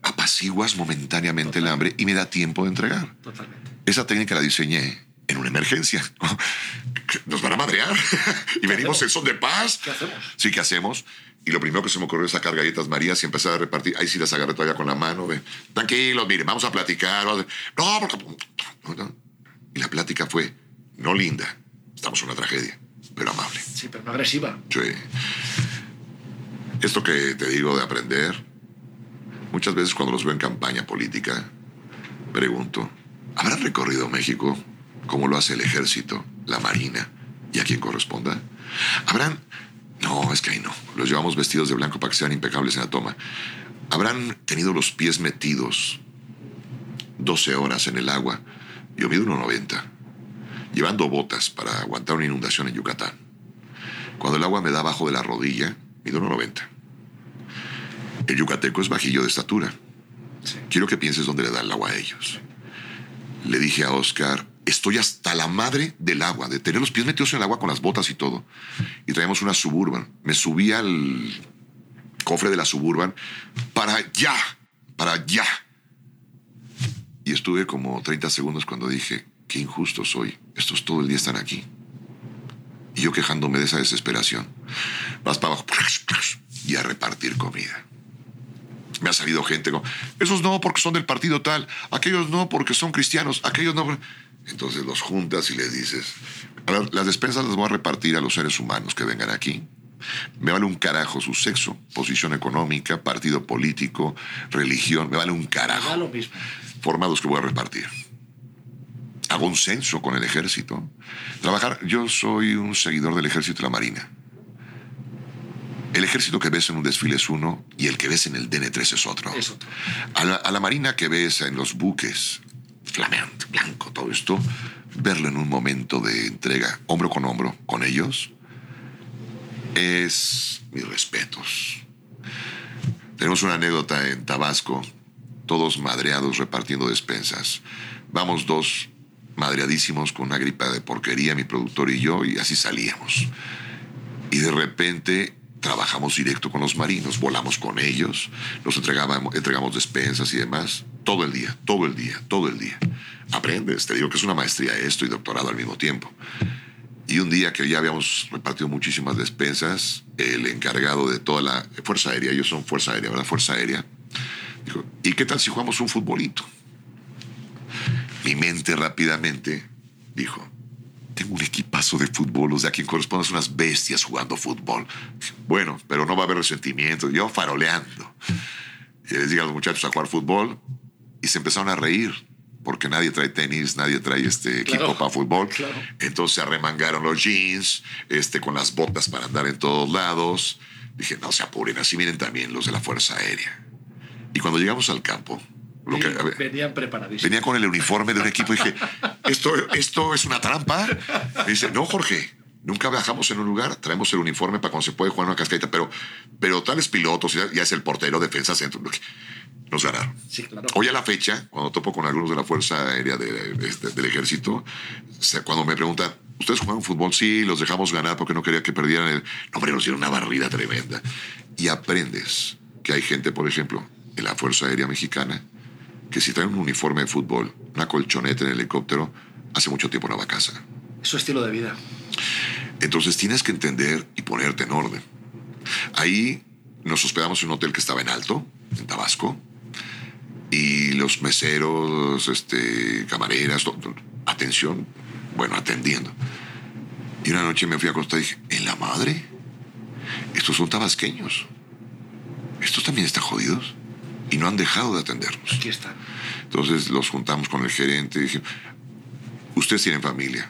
Apaciguas momentáneamente el hambre y me da tiempo de entregar. Totalmente. Esa técnica la diseñé en una emergencia. Nos van a madrear. y venimos en son de paz. ¿Qué hacemos? Sí, ¿qué hacemos? Y lo primero que se me ocurrió es sacar galletas Marías y empezar a repartir. Ahí sí las agarré todavía con la mano. De, Tranquilos, miren, vamos a platicar. No, porque... no, no. Y la plática fue, no linda, estamos en una tragedia, pero amable. Sí, pero no agresiva. Sí. Esto que te digo de aprender, muchas veces cuando los veo en campaña política, pregunto, ¿habrán recorrido México como lo hace el ejército, la marina y a quien corresponda? ¿Habrán... No, es que ahí no. Los llevamos vestidos de blanco para que sean impecables en la toma. ¿Habrán tenido los pies metidos 12 horas en el agua? Yo mido 1,90, llevando botas para aguantar una inundación en Yucatán. Cuando el agua me da abajo de la rodilla, mido 1,90. El yucateco es bajillo de estatura. Quiero que pienses dónde le da el agua a ellos. Le dije a Oscar, estoy hasta la madre del agua, de tener los pies metidos en el agua con las botas y todo. Y traíamos una suburban. Me subí al cofre de la suburban para ya, para ya. Y estuve como 30 segundos cuando dije, qué injusto soy. Estos todo el día están aquí. Y yo quejándome de esa desesperación. Vas para abajo y a repartir comida. Me ha salido gente con, esos no porque son del partido tal, aquellos no porque son cristianos, aquellos no. Entonces los juntas y les dices, a ver, las despensas las voy a repartir a los seres humanos que vengan aquí. Me vale un carajo su sexo, posición económica, partido político, religión, me vale un carajo. lo mismo. Formados que voy a repartir. Hago un censo con el ejército. Trabajar, yo soy un seguidor del ejército y la marina. El ejército que ves en un desfile es uno y el que ves en el DN3 es otro. Es otro. A la, a la marina que ves en los buques, flameante, blanco, todo esto, verlo en un momento de entrega, hombro con hombro, con ellos, es mis respetos. Tenemos una anécdota en Tabasco, todos madreados repartiendo despensas. Vamos dos madreadísimos con una gripa de porquería, mi productor y yo, y así salíamos. Y de repente trabajamos directo con los marinos, volamos con ellos, nos entregábamos, entregamos despensas y demás, todo el día, todo el día, todo el día. Aprendes, te digo que es una maestría esto y doctorado al mismo tiempo. Y un día que ya habíamos repartido muchísimas despensas, el encargado de toda la Fuerza Aérea, ellos son Fuerza Aérea, ¿verdad? Fuerza Aérea, dijo, ¿y qué tal si jugamos un futbolito? Mi mente rápidamente dijo, tengo un equipazo de fútbol, los de a quien corresponde son unas bestias jugando fútbol. Bueno, pero no va a haber resentimiento, yo faroleando. Y les dije a los muchachos a jugar fútbol y se empezaron a reír. porque nadie trae tenis, nadie trae este equipo Claro, para fútbol. claro. Entonces se arremangaron los jeans, este, con las botas para andar en todos lados. Dije, no se apuren, así vienen también los de la Fuerza Aérea. Y cuando llegamos al campo, lo que, Venían preparadísimos. venía con el uniforme de un equipo y dije, ¿esto, esto es una trampa? Me dice, no, Jorge, nunca viajamos en un lugar, traemos el uniforme para cuando se puede jugar una cascadita, pero, pero tales pilotos, ya, ya es el portero, defensa, centro, nos ganaron. Sí, claro. Hoy a la fecha, cuando topo con algunos de la Fuerza Aérea de- de- de- del Ejército, cuando me preguntan, ¿ustedes jugaron fútbol? Sí, los dejamos ganar porque no quería que perdieran el... No, hombre, nos dieron una barrida tremenda. Y aprendes que hay gente, por ejemplo, en la Fuerza Aérea Mexicana, que si traen un uniforme de fútbol, una colchoneta en el helicóptero, hace mucho tiempo no va a casa. Es su estilo de vida. Entonces tienes que entender y ponerte en orden. Ahí nos hospedamos en un hotel que estaba en alto, en Tabasco, y los meseros, este, camareras, atención, bueno, atendiendo. Y una noche me fui a acostar y dije, ¿en la madre? Estos son tabasqueños. Estos también están jodidos. Y no han dejado de atendernos. Aquí están. Entonces los juntamos con el gerente y dije, ustedes tienen familia,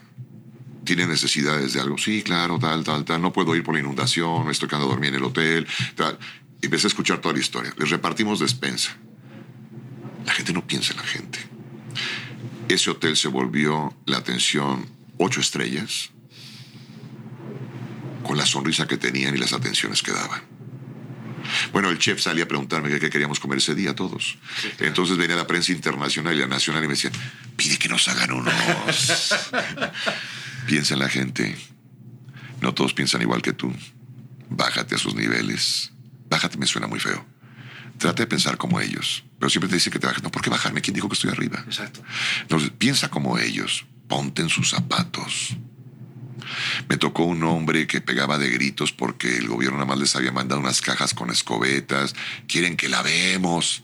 tienen necesidades de algo. Sí, claro, tal, tal, tal. No puedo ir por la inundación, me estoy quedando a dormir en el hotel. Tal. Y empecé a escuchar toda la historia. Les repartimos despensa. La gente no piensa en la gente. Ese hotel se volvió la atención ocho estrellas con la sonrisa que tenían y las atenciones que daban. Bueno, el chef salía a preguntarme qué- queríamos comer ese día todos. Entonces venía la prensa internacional y la nacional y me decían, pide que nos hagan unos. Piensa en la gente. No todos piensan igual que tú. Bájate a sus niveles. Bájate me suena muy feo. Trata de pensar como ellos. Pero siempre te dice que te bajes. No, ¿por qué bajarme? ¿Quién dijo que estoy arriba? Exacto. Entonces, piensa como ellos. Ponte en sus zapatos. Me tocó un hombre que pegaba de gritos porque el gobierno nada más les había mandado unas cajas con escobetas. Quieren que la vemos.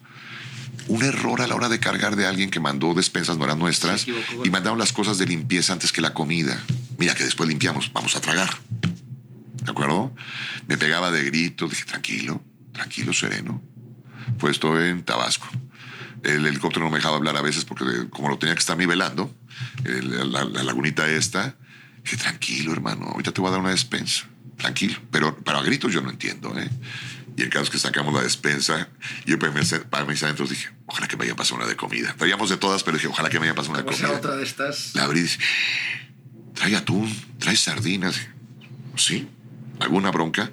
Un error a la hora de cargar de alguien que mandó despensas no eran nuestras equivocó. y mandaron las cosas de limpieza antes que la comida. Mira que después limpiamos, vamos a tragar. ¿De acuerdo? Me pegaba de gritos, dije, tranquilo, tranquilo, sereno. Fue esto en Tabasco. El helicóptero no me dejaba hablar a veces porque como lo tenía que estar nivelando, el- la, la lagunita esta, dije, tranquilo, hermano, ahorita te voy a dar una despensa. Tranquilo. Pero, pero a gritos yo no entiendo, ¿eh? Y el caso es que sacamos la despensa, y yo para mis, para mis adentros dije, ojalá que me haya pasado una de comida. Traíamos de todas, pero dije, ojalá que me haya pasado una de comida. otra de estas. La abrí y dice, trae atún, trae sardinas. Sí, alguna bronca.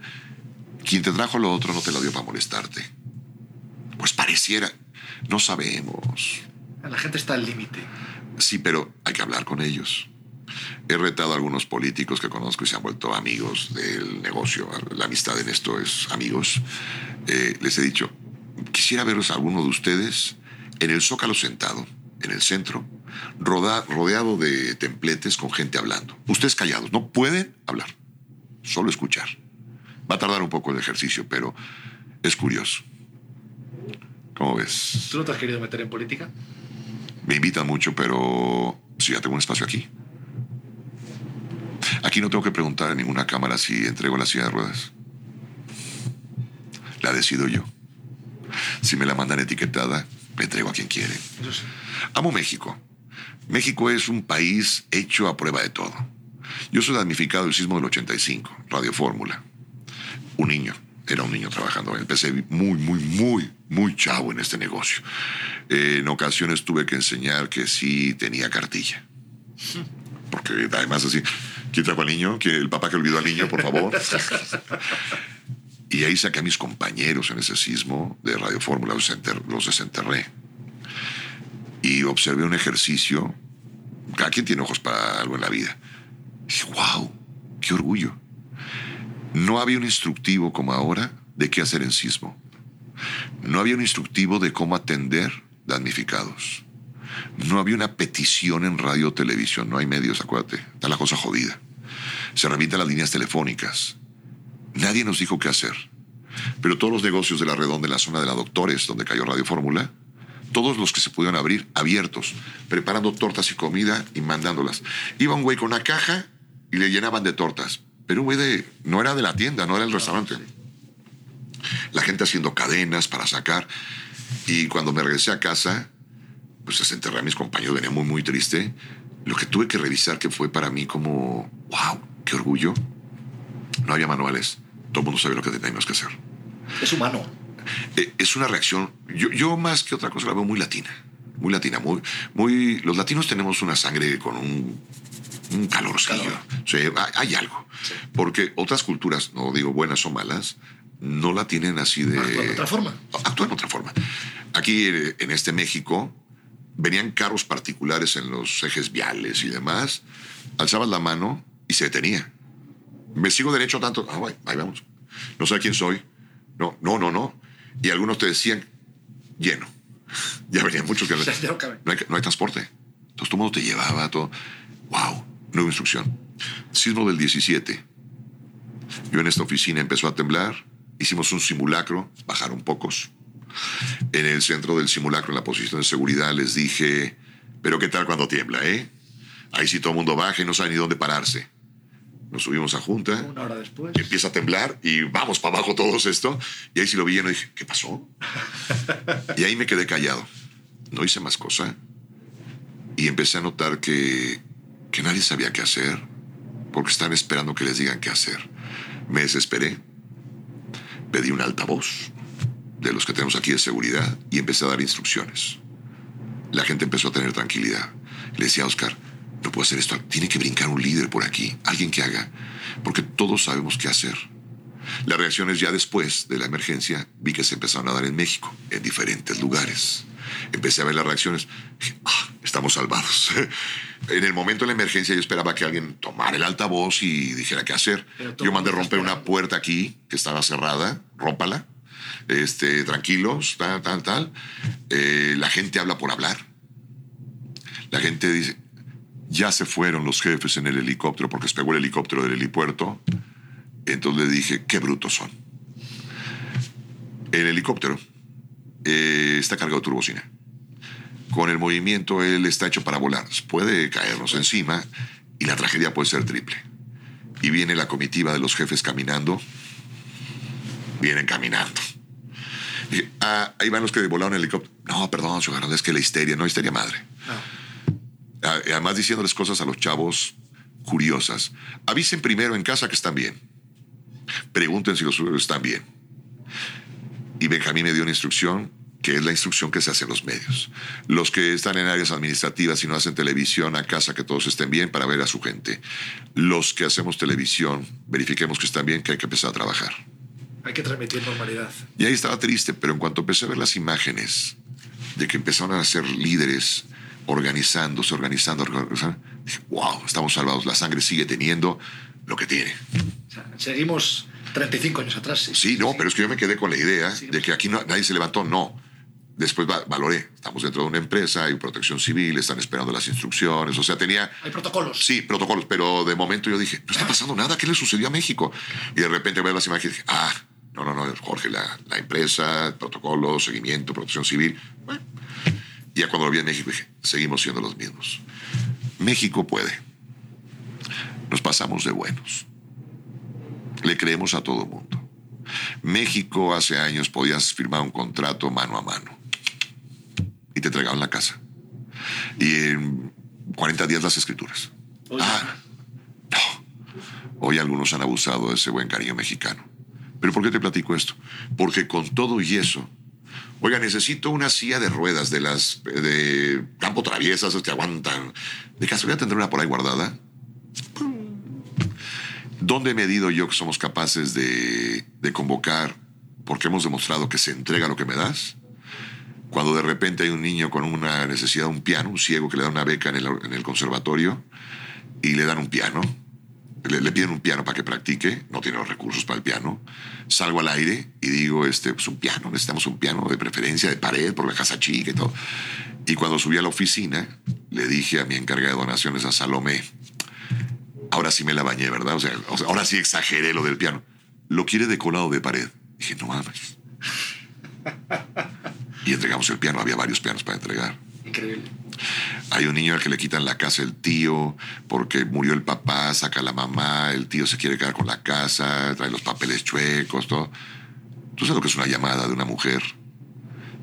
Quien te trajo lo otro no te lo dio para molestarte. Pues pareciera. No sabemos. La gente está al límite. Sí, pero hay que hablar con ellos. He retado a algunos políticos que conozco y se han vuelto amigos del negocio. La amistad en esto es amigos. Eh, les he dicho, quisiera veros a alguno de ustedes en el zócalo sentado, en el centro, roda- rodeado de templetes con gente hablando. Ustedes callados, no pueden hablar, solo escuchar. Va a tardar un poco el ejercicio, pero es curioso. ¿Cómo ves? ¿Tú no te has querido meter en política? Me invitan mucho, pero sí, ya tengo un espacio aquí. Aquí no tengo que preguntar a ninguna cámara si entrego la silla de ruedas. La decido yo. Si me la mandan etiquetada, me entrego a quien quiere. Amo México. México es un país hecho a prueba de todo. Yo soy damnificado del sismo del 85, Radio Fórmula. Un niño, era un niño trabajando. Empecé muy, muy, muy, muy chavo en este negocio. Eh, en ocasiones tuve que enseñar que sí tenía cartilla. Porque además así, ¿quién trajo al niño? ¿Quién- El papá que olvidó al niño, por favor. y ahí saqué a mis compañeros en ese sismo de Radio Fórmula, los desenterré y observé un ejercicio. Cada quien tiene ojos para algo en la vida. Y dije, wow, qué orgullo. No había un instructivo como ahora de qué hacer en sismo. No había un instructivo de cómo atender damnificados. No había una petición en radio o televisión. No hay medios, acuérdate. Está la cosa jodida. Se revientan las líneas telefónicas. Nadie nos dijo qué hacer. Pero todos los negocios de la redonda en la zona de la Doctores, donde cayó Radio Fórmula, todos los que se pudieron abrir, abiertos, preparando tortas y comida y mandándolas. Iba un güey con una caja y le llenaban de tortas. Pero un güey de, no era de la tienda, no era el restaurante. La gente haciendo cadenas para sacar. Y cuando me regresé a casa, pues desenterré a mis compañeros, venía muy, muy triste. Lo que tuve que revisar que fue para mí como, wow, qué orgullo. No había manuales. Todo el mundo sabía lo que teníamos que hacer. Es humano. Eh, es una reacción, yo, yo más que otra cosa la veo muy latina. Muy latina, muy, muy... Los latinos tenemos una sangre con un, un calorcillo. Calor. Sí, hay, hay algo. Porque otras culturas, no digo buenas o malas, no la tienen así de... Actúan de otra forma. Actúan de otra forma. Aquí eh, en este México venían carros particulares en los ejes viales y demás, alzabas la mano y se detenía. Me sigo derecho tanto, ah, bueno, ahí vamos. No sé quién soy. No, no, no, no. Y algunos te decían, lleno. Ya venían muchos que... No hay, no hay transporte. Entonces todo el mundo te llevaba, todo. ¡Wow! Nueva instrucción. Sismo del 17. Yo en esta oficina empezó a temblar. Hicimos un simulacro. Bajaron pocos. En el centro del simulacro, en la posición de seguridad, les dije, pero ¿qué tal cuando tiembla, eh? Ahí sí todo el mundo baja y no sabe ni dónde pararse. Nos subimos a junta. Una hora después. Empieza a temblar y vamos para abajo todos esto. Y ahí sí lo vi lleno y dije, ¿qué pasó? y ahí me quedé callado. No hice más cosa. Y empecé a notar que, que nadie sabía qué hacer, porque están esperando que les digan qué hacer. Me desesperé. Pedí un altavoz de los que tenemos aquí de seguridad y empecé a dar instrucciones. La gente empezó a tener tranquilidad. Le decía a Oscar, no puedo hacer esto, tiene que brincar un líder por aquí, alguien que haga, porque todos sabemos qué hacer. Las reacciones ya después de la emergencia vi que se empezaron a dar en México, en diferentes lugares. Empecé a ver las reacciones. Dije, "Ah, estamos salvados. en el momento de la emergencia yo esperaba que alguien tomara el altavoz y dijera qué hacer. Yo mandé romper una puerta aquí que estaba cerrada, rómpala. Este, tranquilos, tal, tal, tal. Eh, la gente habla por hablar. La gente dice, ya se fueron los jefes en el helicóptero porque se pegó el helicóptero del helipuerto. Entonces le dije, qué brutos son. El helicóptero eh, está cargado de turbocina. Con el movimiento él está hecho para volar. Puede caernos encima y la tragedia puede ser triple. Y viene la comitiva de los jefes caminando. Vienen caminando. Dije, ah, ahí van los que volaron el helicóptero. No, perdón, señor es que la histeria, no histeria madre. Ah, y Además diciéndoles cosas a los chavos curiosas. Avisen primero en casa que están bien. Pregunten si los suyos están bien. Y Benjamín me dio una instrucción que es la instrucción que se hace en los medios. Los que están en áreas administrativas y no hacen televisión a casa, que todos estén bien para ver a su gente. Los que hacemos televisión, verifiquemos que están bien, que hay que empezar a trabajar. Hay que transmitir normalidad. Y ahí estaba triste, pero en cuanto empecé a ver las imágenes de que empezaron a ser líderes, organizándose, organizando, organizando, dije, wow, estamos salvados. La sangre sigue teniendo lo que tiene. O sea, seguimos 35 años atrás. Sí, Sí, no, pero es que yo me quedé con la idea de que aquí no- nadie se levantó. No. Después va- valoré. Estamos dentro de una empresa, hay protección civil, están esperando las instrucciones. O sea, tenía Hay protocolos. Sí, protocolos, pero de momento yo dije, no está pasando nada, ¿qué le sucedió a México? Y de repente veo las imágenes y dije, ah, no, no, no, Jorge, la, la empresa, protocolo, seguimiento, protección civil. Bueno, y ya cuando lo vi en México dije, seguimos siendo los mismos. México puede. Nos pasamos de buenos. Le creemos a todo mundo. México hace años podías firmar un contrato mano a mano y te entregaban la casa. Y en 40 días las escrituras. Oye, Ah, no. Hoy algunos han abusado de ese buen cariño mexicano. ¿Pero por qué te platico esto? Porque con todo y eso, oiga, necesito una silla de ruedas de las de campo traviesas esas que aguantan. ¿De casualidad tendré una por ahí guardada? ¿Dónde he medido yo que somos capaces de, convocar porque hemos demostrado que se entrega lo que me das? Cuando de repente hay un niño con una necesidad de un piano, un ciego que le da una beca en el conservatorio y le dan un piano, le, le piden un piano para que practique, no tiene los recursos para el piano, salgo al aire y digo, este, pues un piano, necesitamos un piano de preferencia de pared por la casa chica y todo. Y cuando subí a la oficina, le dije a mi encargada de donaciones, a Salomé, ahora sí me la bañé, ¿verdad? O sea, ahora sí exageré lo del piano. Lo quiere decorado de pared. Dije, no mames. Y entregamos el piano, había varios pianos para entregar. Increíble. Hay un niño al que le quitan la casa el tío porque murió el papá, saca a la mamá, el tío se quiere quedar con la casa, trae los papeles chuecos, todo. ¿Tú sabes lo que es una llamada de una mujer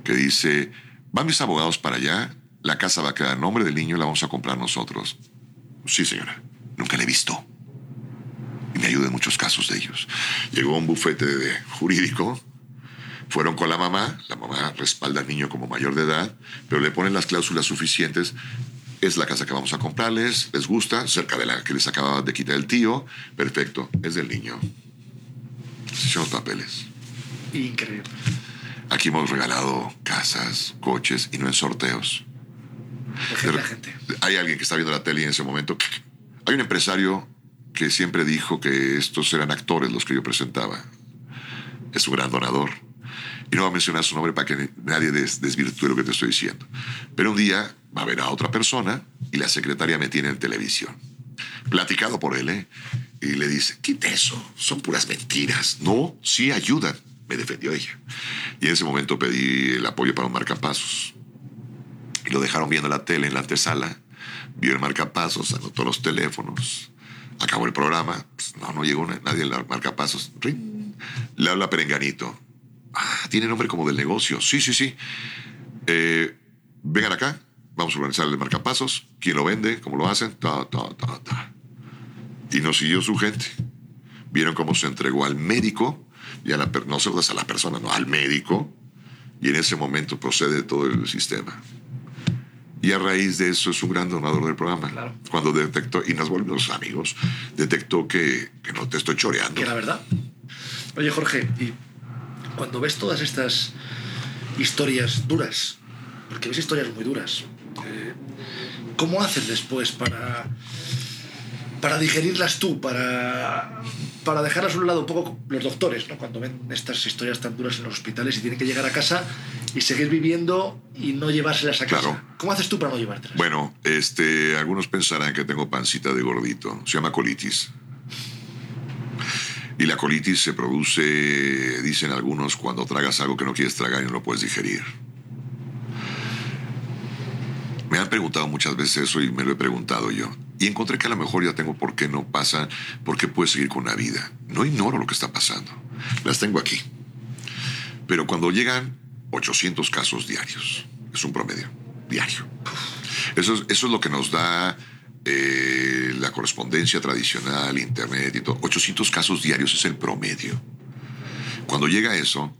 que dice, van mis abogados para allá la casa va a quedar a nombre del niño y la vamos a comprar nosotros. Sí, señora. Nunca la he visto. Y me ayuda en muchos casos de ellos. Llegó un bufete de jurídico. Fueron con la mamá. La mamá respalda al niño como mayor de edad, pero le ponen las cláusulas suficientes. Es la casa que vamos a comprarles. Les gusta. Cerca de la que les acababa de quitar el tío. Perfecto. Es del niño. Son los papeles. Increíble. Aquí hemos regalado casas, coches y no en sorteos. Gente gente. Hay alguien que está viendo la tele en ese momento. Hay un empresario que siempre dijo que estos eran actores los que yo presentaba. Es un gran donador. Y no voy a mencionar su nombre para que nadie des- desvirtúe lo que te estoy diciendo. Pero un día va a ver a otra persona y la secretaria me tiene en televisión. Platicado por él, ¿eh? Y le dice, quite eso, son puras mentiras. No, sí ayudan. Me defendió ella. Y en ese momento pedí el apoyo para un marcapasos. Y lo dejaron viendo la tele en la antesala. Vio el marcapasos, anotó los teléfonos. Acabó el programa. Pues, no, no llegó na- nadie al marcapasos. Ring. Le habla Perenganito. Ah, tiene nombre como del negocio. Sí, sí, sí. Eh, vengan acá. Vamos a organizar el marcapasos. ¿Quién lo vende? ¿Cómo lo hacen? Ta, ta, ta, ta. Y nos siguió su gente. Vieron cómo se entregó al médico. Y a la, no solo a la persona, no, al médico. Y en ese momento procede todo el sistema. Y a raíz de eso es un gran donador del programa. Claro. Cuando detectó, y nos volvimos amigos, detectó que, que no te estoy choreando. Que era verdad. Oye, Jorge, y cuando ves todas estas historias duras, porque ves historias muy duras, eh, ¿cómo haces después para, para digerirlas tú, para, para dejarlas a un lado un poco los doctores, ¿no? cuando ven estas historias tan duras en los hospitales y tienen que llegar a casa y seguir viviendo y no llevárselas a casa? Claro. ¿Cómo haces tú para no llevártelas? Bueno, este, algunos pensarán que tengo pancita de gordito. Se llama colitis. Y la colitis se produce, dicen algunos, cuando tragas algo que no quieres tragar y no lo puedes digerir. Me han preguntado muchas veces eso y me lo he preguntado yo. Y encontré que a lo mejor ya tengo por qué no pasa, por qué puedes seguir con la vida. No ignoro lo que está pasando. Las tengo aquí. Pero cuando llegan 800 casos diarios, es un promedio, diario. Eso es, eso es lo que nos da eh, la correspondencia tradicional, internet y todo. 800 casos diarios es el promedio. Cuando llega eso,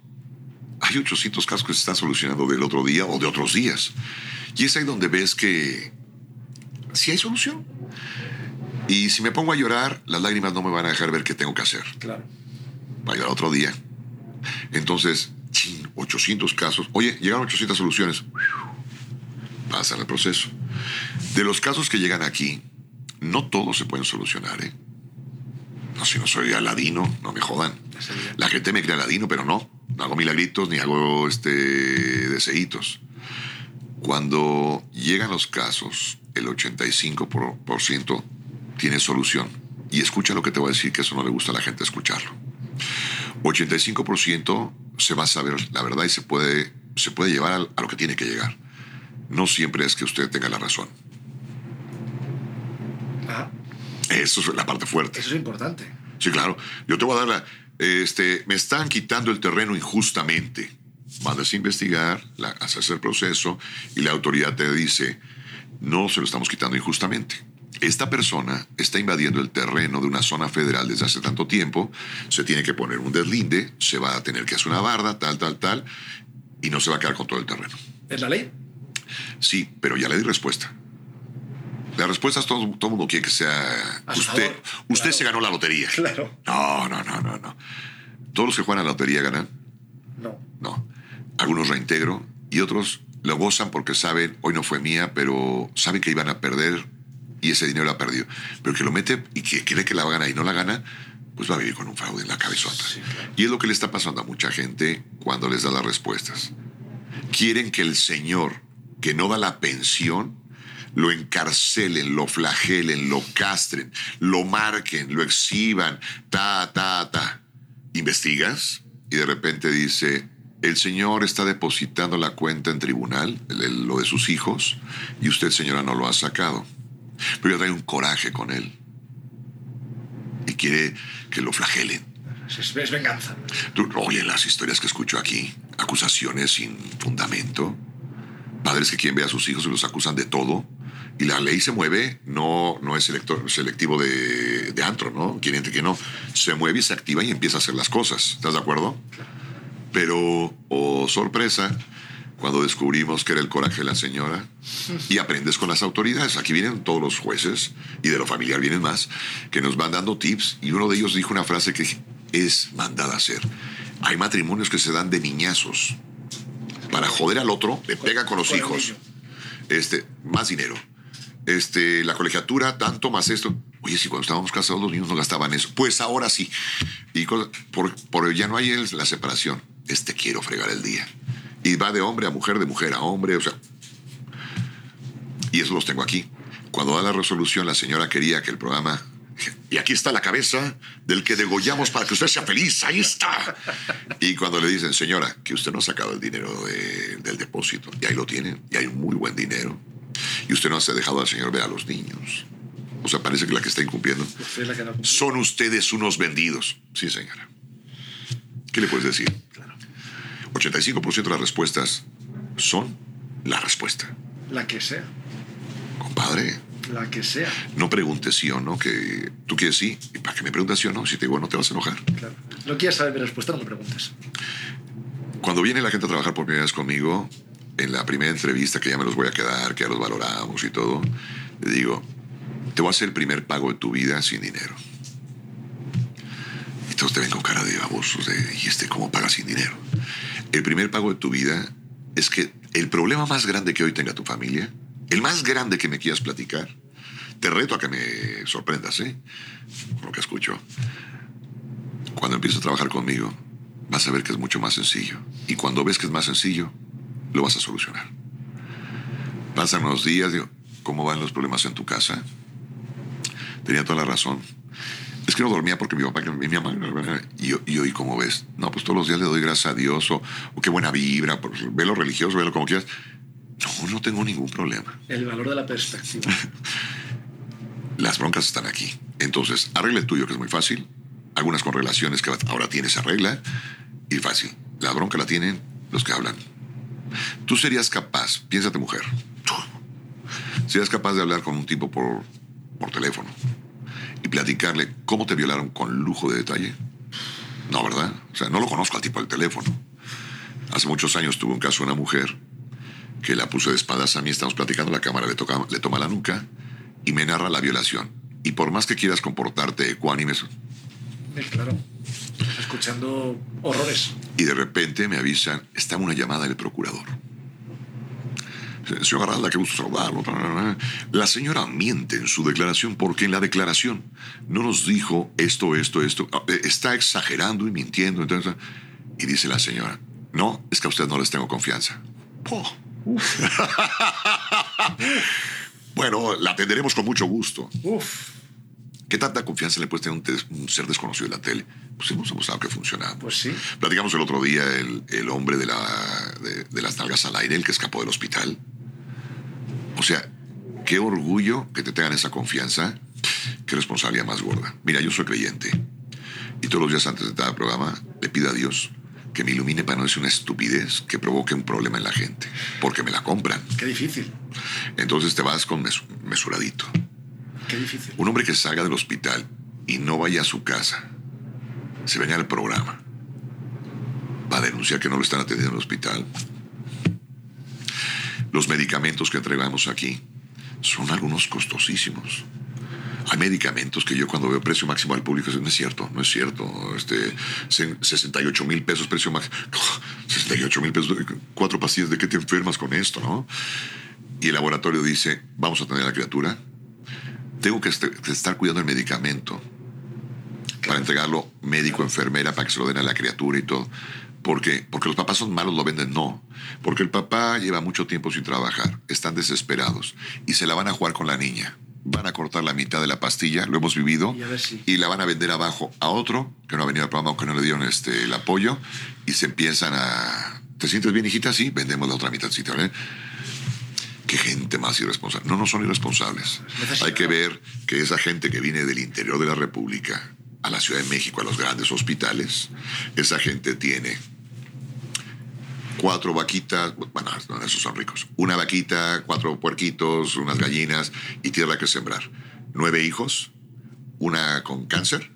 hay 800 casos que se están solucionando del otro día o de otros días. Y es ahí donde ves que sí hay solución. Y si me pongo a llorar, las lágrimas no me van a dejar ver qué tengo que hacer. Claro. Va a llorar otro día. Entonces, chin, 800 casos. Oye, llegaron 800 soluciones. Pasan el proceso. De los casos que llegan aquí, no todos se pueden solucionar, ¿eh? No, si no soy aladino, no me jodan. La gente me cree aladino, pero no. No hago milagritos ni hago este, deseitos. Cuando llegan los casos, el 85% por- por ciento tiene solución. Y escucha lo que te voy a decir, que eso no le gusta a la gente escucharlo. 85% se va a saber la verdad y se puede, se puede llevar a lo que tiene que llegar. No siempre es que usted tenga la razón. Ajá. Eso es la parte fuerte. Eso es importante. Sí, claro. Yo te voy a dar la... Este, me están quitando el terreno injustamente. Mandas a investigar, la, haces el proceso y la autoridad te dice, no se lo estamos quitando injustamente. Esta persona está invadiendo el terreno de una zona federal desde hace tanto tiempo, se tiene que poner un deslinde, se va a tener que hacer una barda, tal, tal, tal, y no se va a quedar con todo el terreno. ¿Es la ley? Sí, pero ya le di respuesta. La respuesta es todo, todo mundo quiere que sea... Usted, favor, usted claro. se ganó la lotería. Claro. No, no, no, no, no. Todos los que juegan a la lotería ganan. No. No. Algunos reintegro y otros lo gozan porque saben, hoy no fue mía, pero saben que iban a perder y ese dinero lo ha perdido. Pero que lo mete y que cree que la va a ganar y no la gana, pues va a vivir con un fraude en la cabezota. Y es lo que le está pasando a mucha gente cuando les da las respuestas. Quieren que el señor que no da la pensión lo encarcelen, lo flagelen, lo castren, lo marquen, lo exhiban, ta, ta, ta. Investigas y de repente dice, el señor está depositando la cuenta en tribunal, lo de sus hijos, y usted, señora, no lo ha sacado. Pero ya trae un coraje con él. Y quiere que lo flagelen. Es, es venganza. Tú, oye, las historias que escucho aquí, acusaciones sin fundamento. Padres que quieren ver a sus hijos y los acusan de todo. Y la ley se mueve, no, no es selector- selectivo de, de antro, ¿no? Quien entre, quien no. Se mueve y se activa y empieza a hacer las cosas. ¿Estás de acuerdo? Pero, oh sorpresa, cuando descubrimos que era el coraje de la señora y aprendes con las autoridades. Aquí vienen todos los jueces y de lo familiar vienen más, que nos van dando tips y uno de ellos dijo una frase que es mandada a hacer. Hay matrimonios que se dan de niñazos. Para joder al otro, le pegan con los hijos. Este, más dinero. Este, la colegiatura, tanto más esto. Oye, si cuando estábamos casados los niños no gastaban eso. Pues ahora sí. Y cosas- por, por ya no hay el- la separación. Este quiero fregar el día. Y va de hombre a mujer, de mujer a hombre, o sea. Y eso los tengo aquí. Cuando da la resolución, la señora quería que el programa. Y aquí está la cabeza del que degollamos para que usted sea feliz. Ahí está. Y cuando le dicen, señora, que usted no ha sacado el dinero de- del depósito, y ahí lo tienen, y hay un muy buen dinero, y usted no ha dejado al señor ver a los niños. O sea, parece que la que está incumpliendo. Usted es la que no- Son ustedes unos vendidos. Sí, señora. ¿Qué le puedes decir? 85% de las respuestas son la respuesta. La que sea. Compadre, La que sea. no preguntes sí o no, que tú quieres sí. ¿Y para qué me preguntas sí o no? Si te digo no, te vas a enojar. Claro. No quieres saber mi respuesta, no me preguntes. Cuando viene la gente a trabajar por primera vez conmigo, en la primera entrevista que ya me los voy a quedar, que ya los valoramos y todo, le digo, te voy a hacer el primer pago de tu vida sin dinero. Y todos te ven con cara de babosos, de, ¿y este cómo paga sin dinero? El primer pago de tu vida es que el problema más grande que hoy tenga tu familia, el más grande que me quieras platicar, te reto a que me sorprendas, ¿eh? Con lo que escucho. Cuando empieces a trabajar conmigo, vas a ver que es mucho más sencillo. Y cuando ves que es más sencillo, lo vas a solucionar. Pasan unos días, digo, ¿cómo van los problemas en tu casa? Tenía toda la razón. Es que no dormía porque mi papá, mi mamá, y, y hoy, ¿cómo ves? No, pues todos los días le doy gracias a Dios, o, o qué buena vibra, pues, velo religioso, velo como quieras. No, no tengo ningún problema. El valor de la perspectiva. Las broncas están aquí. Entonces, arregla el tuyo, que es muy fácil. Algunas con relaciones que ahora tienes arregla. Y fácil. La bronca la tienen los que hablan. Tú serías capaz, piénsate mujer, tú, serías capaz de hablar con un tipo por, por teléfono y platicarle cómo te violaron con lujo de detalle. No, ¿verdad? O sea, no lo conozco al tipo del teléfono. Hace muchos años tuve un caso de una mujer que la puso de espaldas a mí, estamos platicando, la cámara le, toca, le toma la nuca y me narra la violación. Y por más que quieras comportarte ecuánime, claro. Escuchando horrores. y de repente me avisan, está una llamada del procurador. Señor Aralda, qué gusto saludarlo. La señora miente en su declaración porque en la declaración no nos dijo esto, esto, esto. Eh, Está exagerando y mintiendo. Entonces, y dice la señora, no, es que a usted no les tengo confianza. Bueno, la atenderemos con mucho gusto. Uf. ¿Qué tanta confianza le puede tener un, ser desconocido en la tele? Pues hemos demostrado que funciona. Pues sí. Platicamos el otro día el, el hombre de, la, de, de las nalgas al aire, el que escapó del hospital. O sea, qué orgullo que te tengan esa confianza. Qué responsabilidad más gorda. Mira, yo soy creyente. Y todos los días antes de al programa le pido a Dios que me ilumine para no decir una estupidez que provoque un problema en la gente. Porque me la compran. Qué difícil. Entonces te vas con mes- mesuradito. Qué difícil. Un hombre que salga del hospital y no vaya a su casa, se venga al programa, va a denunciar que no lo están atendiendo en el hospital. Los medicamentos que entregamos aquí son algunos costosísimos. Hay medicamentos que yo cuando veo precio máximo al público, no es cierto, no es cierto. Este, se- 68 mil pesos precio máximo. 68 mil pesos, cuatro pastillas, ¿de qué te enfermas con esto, no? Y el laboratorio dice, vamos a atender a la criatura, tengo que, est- que estar cuidando el medicamento para entregarlo médico, enfermera, para que se lo den a la criatura y todo. ¿Por qué? Porque los papás son malos, lo venden. No. Porque el papá lleva mucho tiempo sin trabajar. Están desesperados. Y se la van a jugar con la niña. Van a cortar la mitad de la pastilla, lo hemos vivido, Y si- la van a vender abajo a otro que no ha venido al programa, aunque no le dieron este, el apoyo, y se empiezan a... ¿Te sientes bien, hijita? Sí, vendemos la otra mitadcita. ¿vale? Qué gente más irresponsable. No, no son irresponsables. Hay que ver que esa gente que viene del interior de la República a la Ciudad de México, a los grandes hospitales, esa gente tiene cuatro vaquitas, bueno, no, esos son ricos, una vaquita, cuatro puerquitos, unas gallinas y tierra que sembrar. Nueve hijos, una con cáncer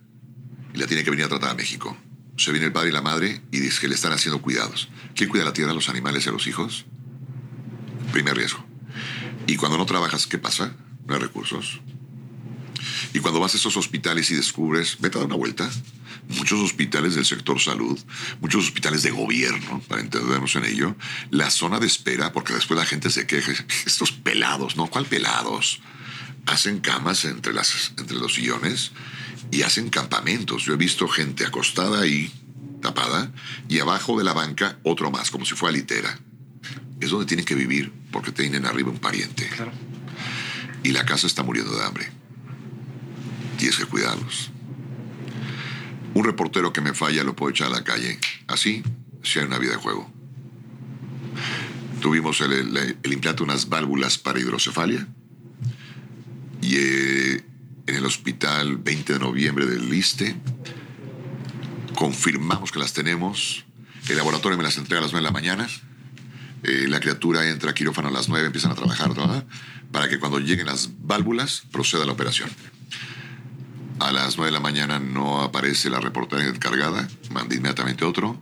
y la tiene que venir a tratar a México. Se viene el padre y la madre y dice que le están haciendo cuidados. ¿Quién cuida la tierra, los animales y a los hijos? Primer riesgo. Y cuando no trabajas, ¿qué pasa? No hay recursos. Y cuando vas a esos hospitales y descubres, vete a dar una vuelta. Muchos hospitales del sector salud, muchos hospitales de gobierno, para entendernos en ello, la zona de espera, porque después la gente se queja, estos pelados, ¿no? ¿Cuál pelados? Hacen camas entre, las, entre los sillones y hacen campamentos. Yo he visto gente acostada ahí, tapada, y abajo de la banca otro más, como si fuera litera. Es donde tienen que vivir porque tienen arriba un pariente. Y la casa está muriendo de hambre. Tienes que cuidarlos. Un reportero que me falla lo puedo echar a la calle. Así, si hay una vida de juego. Tuvimos el, implante de unas válvulas para hidrocefalia. Y eh, en el hospital 20 de noviembre del Liste confirmamos que las tenemos. El laboratorio me las entrega a las 9 de la mañana. Eh, la criatura entra a quirófano a las 9, empiezan a trabajar, para que cuando lleguen las válvulas proceda la operación. A las 9 de la mañana no aparece la reportera encargada, mandé inmediatamente otro,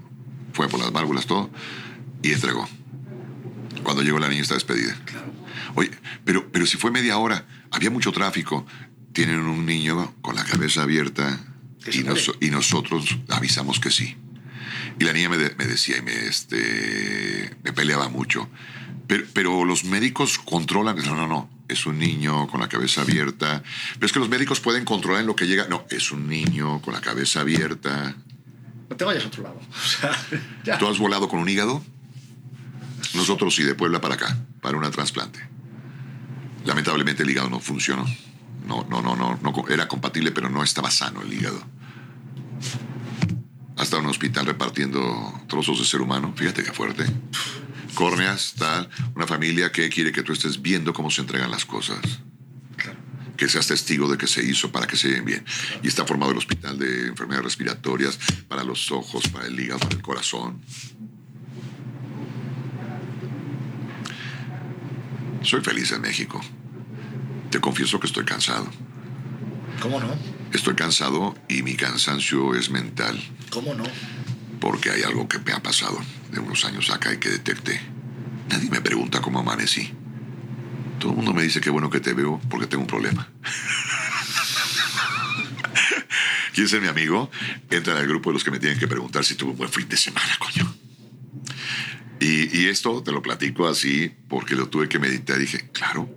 fue por las válvulas, todo, y entregó. Cuando llegó la niña está despedida. Oye, pero, pero si fue media hora, había mucho tráfico, tienen un niño con la cabeza abierta y, y, nosotros avisamos que sí. Y la niña me, me decía y me, este, me peleaba mucho. Pero, pero, los médicos controlan. No, no, no es un niño con la cabeza abierta. Pero es que los médicos pueden controlar en lo que llega. No, es un niño con la cabeza abierta. No te vayas a otro lado. ¿Tú has volado con un hígado? Nosotros sí, de Puebla para acá, para una trasplante. Lamentablemente el hígado no funcionó. No, no, no, no, no era compatible, pero no estaba sano el hígado. Hasta un hospital repartiendo trozos de ser humano. Fíjate qué fuerte córneas, tal, una familia que quiere que tú estés viendo cómo se entregan las cosas. Que seas testigo de que se hizo para que se lleven bien. Y está formado el hospital de enfermedades respiratorias para los ojos, para el hígado, para el corazón. Soy feliz en México. Te confieso que estoy cansado. ¿Cómo no? Estoy cansado y mi cansancio es mental. ¿Cómo no? Porque hay algo que me ha pasado de unos años acá y que detecté. Nadie me pregunta cómo amanecí. Todo el mundo me dice que bueno que te veo porque tengo un problema. ¿Quién es mi amigo? Entra en el grupo de los que me tienen que preguntar si tuve un buen fin de semana, coño. Y, y esto te lo platico así porque lo tuve que meditar. Dije, claro,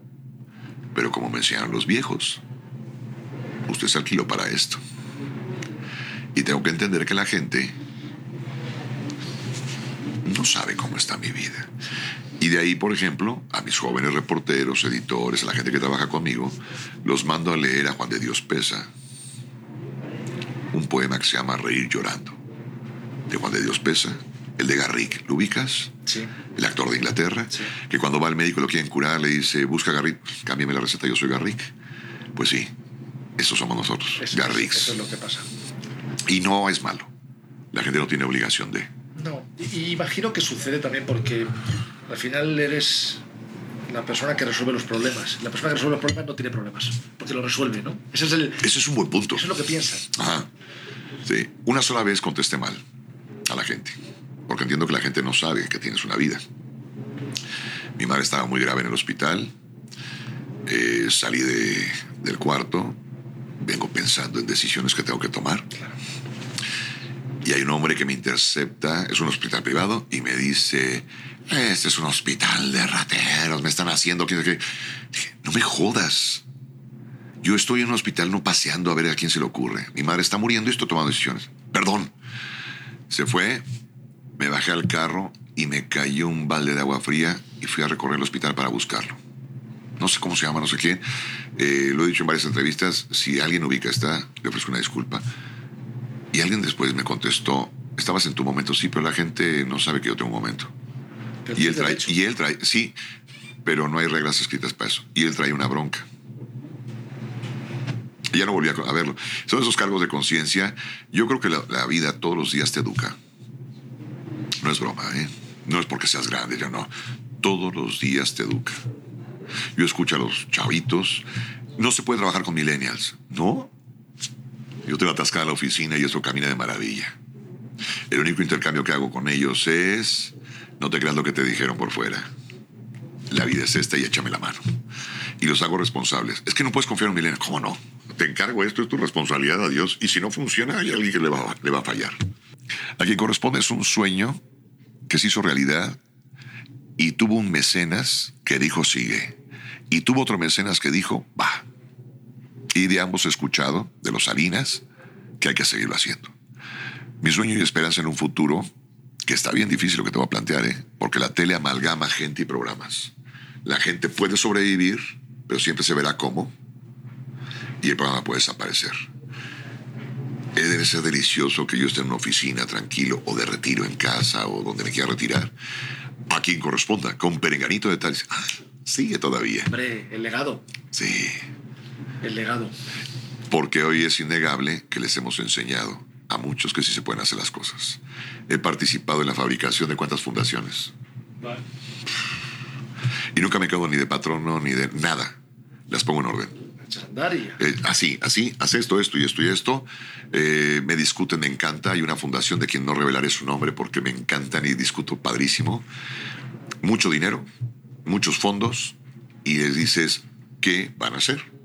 pero como me enseñaron los viejos, usted se alquiló para esto. Y tengo que entender que la gente no sabe cómo está mi vida. Y de ahí, por ejemplo, a mis jóvenes reporteros, editores, a la gente que trabaja conmigo, los mando a leer a Juan de Dios Pesa, un poema que se llama Reír llorando, de Juan de Dios Pesa, el de Garrick, ¿lo ubicas? Sí. El actor de Inglaterra, que cuando va al médico lo quieren curar, le dice, busca Garrick, cámbiame la receta, yo soy Garrick. Pues sí, eso somos nosotros, Garrick. Eso es lo que pasa. Y no es malo. La gente no tiene obligación de. Y imagino que sucede también porque al final eres la persona que resuelve los problemas. La persona que resuelve los problemas no tiene problemas, porque lo resuelve, ¿no? Ese es, el, Ese es un buen punto. Eso es lo que piensas. Ajá. Sí. Una sola vez contesté mal a la gente, porque entiendo que la gente no sabe que tienes una vida. Mi madre estaba muy grave en el hospital. Eh, salí de, del cuarto. Vengo pensando en decisiones que tengo que tomar. Y hay un hombre que me intercepta, es un hospital privado, y me dice, este es un hospital de rateros, me están haciendo... que no me jodas. Yo estoy en un hospital no paseando a ver a quién se le ocurre. Mi madre está muriendo y estoy tomando decisiones. Perdón. Se fue, me bajé al carro y me cayó un balde de agua fría y fui a recorrer el hospital para buscarlo. No sé cómo se llama, no sé quién. Eh, lo he dicho en varias entrevistas. Si alguien ubica esta, le ofrezco una disculpa. Y alguien después me contestó, estabas en tu momento, sí, pero la gente no sabe que yo tengo un momento. Y él, trae, y él trae, sí, pero no hay reglas escritas para eso. Y él trae una bronca. Y ya no volví a verlo. Son esos cargos de conciencia. Yo creo que la, la, vida todos los días te educa. No es broma, ¿eh? No es porque seas grande, ya no. Todos los días te educa. Yo escucho a los chavitos. No se puede trabajar con millennials, ¿no? Yo tengo atascada la oficina y eso camina de maravilla. El único intercambio que hago con ellos es... No te creas lo que te dijeron por fuera. La vida es esta y échame la mano. Y los hago responsables. Es que no puedes confiar en un milenio. ¿Cómo no? Te encargo esto, es tu responsabilidad a Dios. Y si no funciona, hay alguien que le va a fallar. A quien corresponde es un sueño que se hizo realidad y tuvo un mecenas que dijo sigue. Y tuvo otro mecenas que dijo va. Y de ambos he escuchado, de los Salinas, que hay que seguirlo haciendo. Mi sueño y esperanza en un futuro, que está bien difícil lo que te voy a plantear, ¿eh? porque la tele amalgama gente y programas. La gente puede sobrevivir, pero siempre se verá cómo, y el programa puede desaparecer. Eh, Debe ser delicioso que yo esté en una oficina tranquilo o de retiro en casa o donde me quiera retirar. A quien corresponda, con perenganito de tal. Ah, sigue todavía. Hombre, el legado. Sí, El legado. porque hoy es innegable que les hemos enseñado a muchos que sí se pueden hacer las cosas. He participado en la fabricación de cuántas fundaciones. Y nunca me quedo ni de patrono ni de nada. Las pongo en orden. Eh, así, así, hace esto, esto y esto y esto. Eh, me discuten, me encanta. Hay una fundación de quien no revelaré su nombre porque me encantan y discuto padrísimo. Mucho dinero, muchos fondos y les dices, ¿qué van a hacer?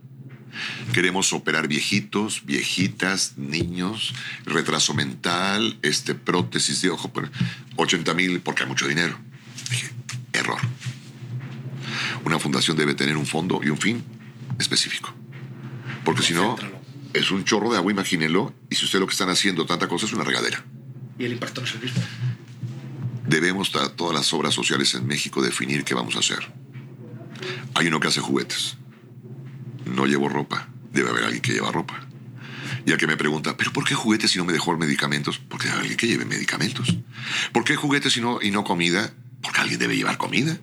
Queremos operar viejitos, viejitas, niños, retraso mental, este, prótesis de ojo, pero 80 mil porque hay mucho dinero. Dije, error. Una fundación debe tener un fondo y un fin específico. Porque si no, es un chorro de agua, imagínelo, y si usted lo que están haciendo tanta cosa es una regadera. Y el impacto no es el mismo. Debemos a todas las obras sociales en México definir qué vamos a hacer. Hay uno que hace juguetes. No llevo ropa. Debe haber alguien que lleva ropa. Y al que me pregunta, ¿pero por qué juguetes si no me dejó medicamentos? Porque hay alguien que lleve medicamentos. ¿Por qué juguetes y no, y no comida? Porque alguien debe llevar comida.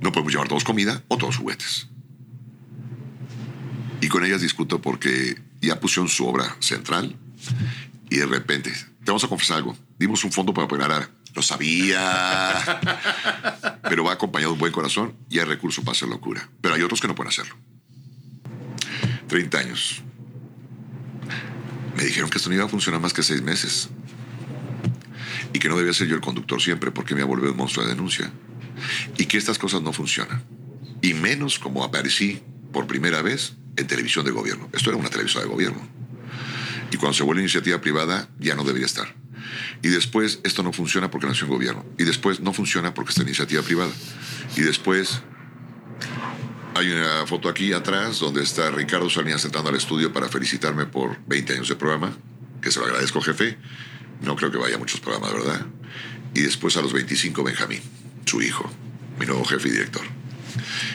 No podemos llevar todos comida o todos juguetes. Y con ellas discuto porque ya pusieron su obra central y de repente, te vamos a confesar algo, dimos un fondo para operar. Lo sabía. Pero va acompañado de un buen corazón y hay recursos para hacer locura. Pero hay otros que no pueden hacerlo. 30 años. Me dijeron que esto no iba a funcionar más que seis meses. Y que no debía ser yo el conductor siempre porque me iba a volver un monstruo de denuncia. Y que estas cosas no funcionan. Y menos como aparecí por primera vez en televisión de gobierno. Esto era una televisión de gobierno. Y cuando se vuelve iniciativa privada, ya no debería estar. Y después, esto no funciona porque nació en gobierno. Y después, no funciona porque está en iniciativa privada. Y después, hay una foto aquí atrás donde está Ricardo Salinas entrando al estudio para felicitarme por 20 años de programa, que se lo agradezco, jefe. No creo que vaya a muchos programas, ¿verdad? Y después a los 25, Benjamín, su hijo, mi nuevo jefe y director.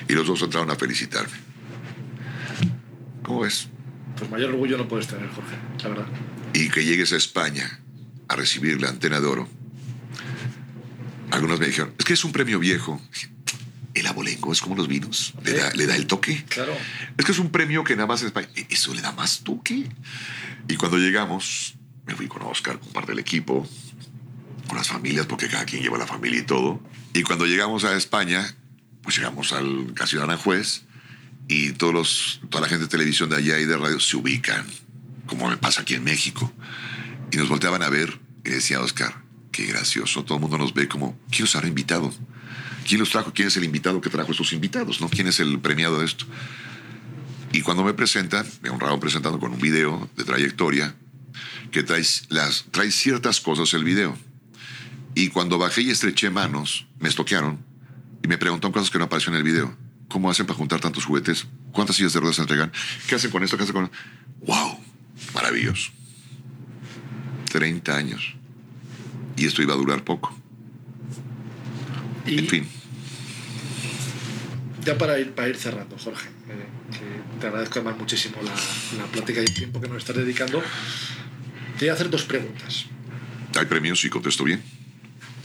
Y los dos entraron a felicitarme. ¿Cómo ves? Pues mayor orgullo no puedes tener, Jorge, la verdad. y que llegues a España a recibir la antena de oro. Algunos me dijeron, es que es un premio viejo. El abolengo es como los vinos, le da, le da el toque. Claro. Es que es un premio que nada más en España, "¿E- eso le da más toque. Y cuando llegamos, me fui con Oscar, con parte del equipo, con las familias, porque cada quien lleva la familia y todo. Y cuando llegamos a España, pues llegamos al Casino de Aranjuez y todos los, toda la gente de televisión de allá y de radio se ubican, como me pasa aquí en México. Y nos volteaban a ver y decía Oscar, qué gracioso, todo el mundo nos ve como, ¿quién los habrá invitado? ¿Quién los trajo? ¿Quién es el invitado que trajo estos invitados? ¿no? ¿Quién es el premiado de esto? Y cuando me presentan, me honraron presentando con un video de trayectoria que trae, las, trae ciertas cosas el video. Y cuando bajé y estreché manos, me estoquearon y me preguntaron cosas que no aparecieron en el video. ¿Cómo hacen para juntar tantos juguetes? ¿Cuántas sillas de ruedas se entregan? ¿Qué hacen con esto? ¿Qué hacen con...? ¡Wow! Maravilloso. 30 años. Y esto iba a durar poco. Y En fin. ya para ir, para ir cerrando, Jorge, eh, que te agradezco además muchísimo la, la plática y el tiempo que nos estás dedicando. Te voy a hacer dos preguntas. ¿Hay premios si contesto bien?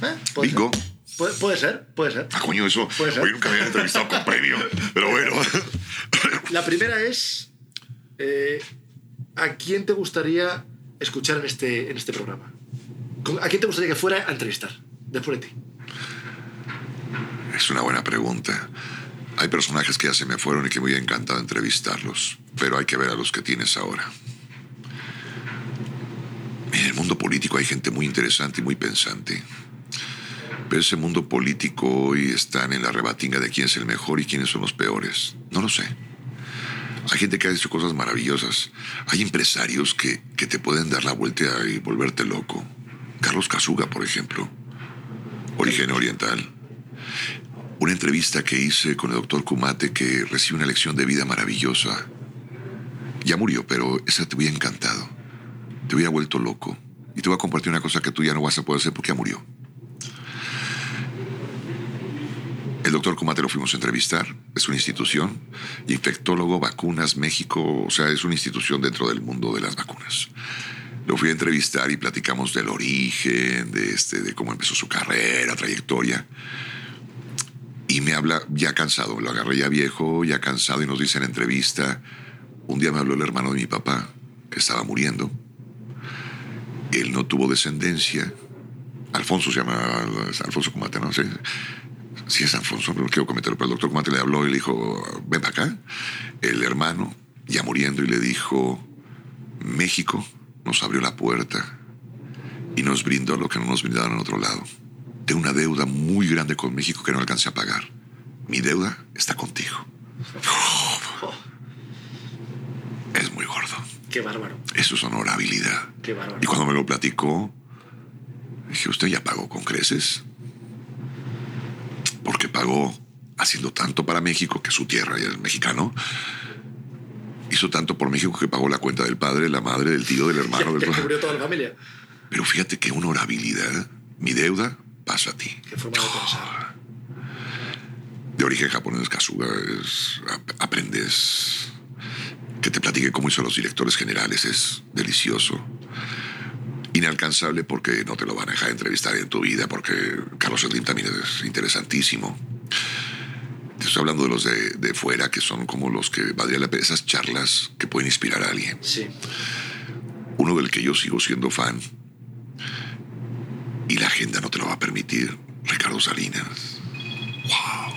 ¿Eh? ¿Puede Bingo. ser? Puede, puede ser, puede ser. Ah, coño, eso. Puede ser. Hoy nunca me habían entrevistado con premio. Pero bueno. La primera es, eh, ¿a quién te gustaría escuchar en este, en este programa? ¿Con- ¿A quién te gustaría que fuera a entrevistar después de ti? Es una buena pregunta. Hay personajes que ya se me fueron y que me hubiera encantado entrevistarlos, pero hay que ver a los que tienes ahora. En el mundo político hay gente muy interesante y muy pensante. Pero ese mundo político hoy están en la rebatinga de quién es el mejor y quiénes son los peores. No lo sé. Hay gente que ha hecho cosas maravillosas. Hay empresarios que, que te pueden dar la vuelta y volverte loco. Carlos Casuga, por ejemplo. Origen oriental. Una entrevista que hice con el doctor Kumate que recibe una lección de vida maravillosa. Ya murió, pero esa te hubiera encantado. Te hubiera vuelto loco. Y te voy a compartir una cosa que tú ya no vas a poder hacer porque ya murió. El doctor Kumate lo fuimos a entrevistar. Es una institución. Infectólogo, vacunas, México. O sea, es una institución dentro del mundo de las vacunas. Lo fui a entrevistar y platicamos del origen, de, este, de cómo empezó su carrera, trayectoria. Y me habla ya cansado, lo agarré ya viejo, ya cansado y nos dice en entrevista, un día me habló el hermano de mi papá, que estaba muriendo. Él no tuvo descendencia. Alfonso se llama, Alfonso Comate, ¿no? Sí, sí es Alfonso, no quiero cometerlo, pero el doctor Comate le habló y le dijo, ven para acá. El hermano, ya muriendo, y le dijo, México nos abrió la puerta y nos brindó lo que no nos brindaron en otro lado. Tengo una deuda muy grande con México que no alcancé a pagar. Mi deuda está contigo. Es muy gordo. Qué bárbaro. Eso es honorabilidad. Qué bárbaro. Y cuando me lo platicó, dije, ¿usted ya pagó con creces? Porque pagó haciendo tanto para México, que es su tierra y es mexicano. Hizo tanto por México que pagó la cuenta del padre, la madre, del tío, del hermano. Que del... cubrió toda la familia. Pero fíjate qué honorabilidad. Mi deuda pasa a ti. Qué forma de pensar. De origen japonés, es, ap- aprendes que te platique cómo hizo a los directores generales, es delicioso. Inalcanzable porque no te lo van a dejar entrevistar en tu vida, porque Carlos Slim también es interesantísimo. Te estoy hablando de los de, de fuera, que son como los que valdría la pena, esas charlas que pueden inspirar a alguien. Sí. Uno del que yo sigo siendo fan, y la agenda no te lo va a permitir, Ricardo Salinas. ¡Wow!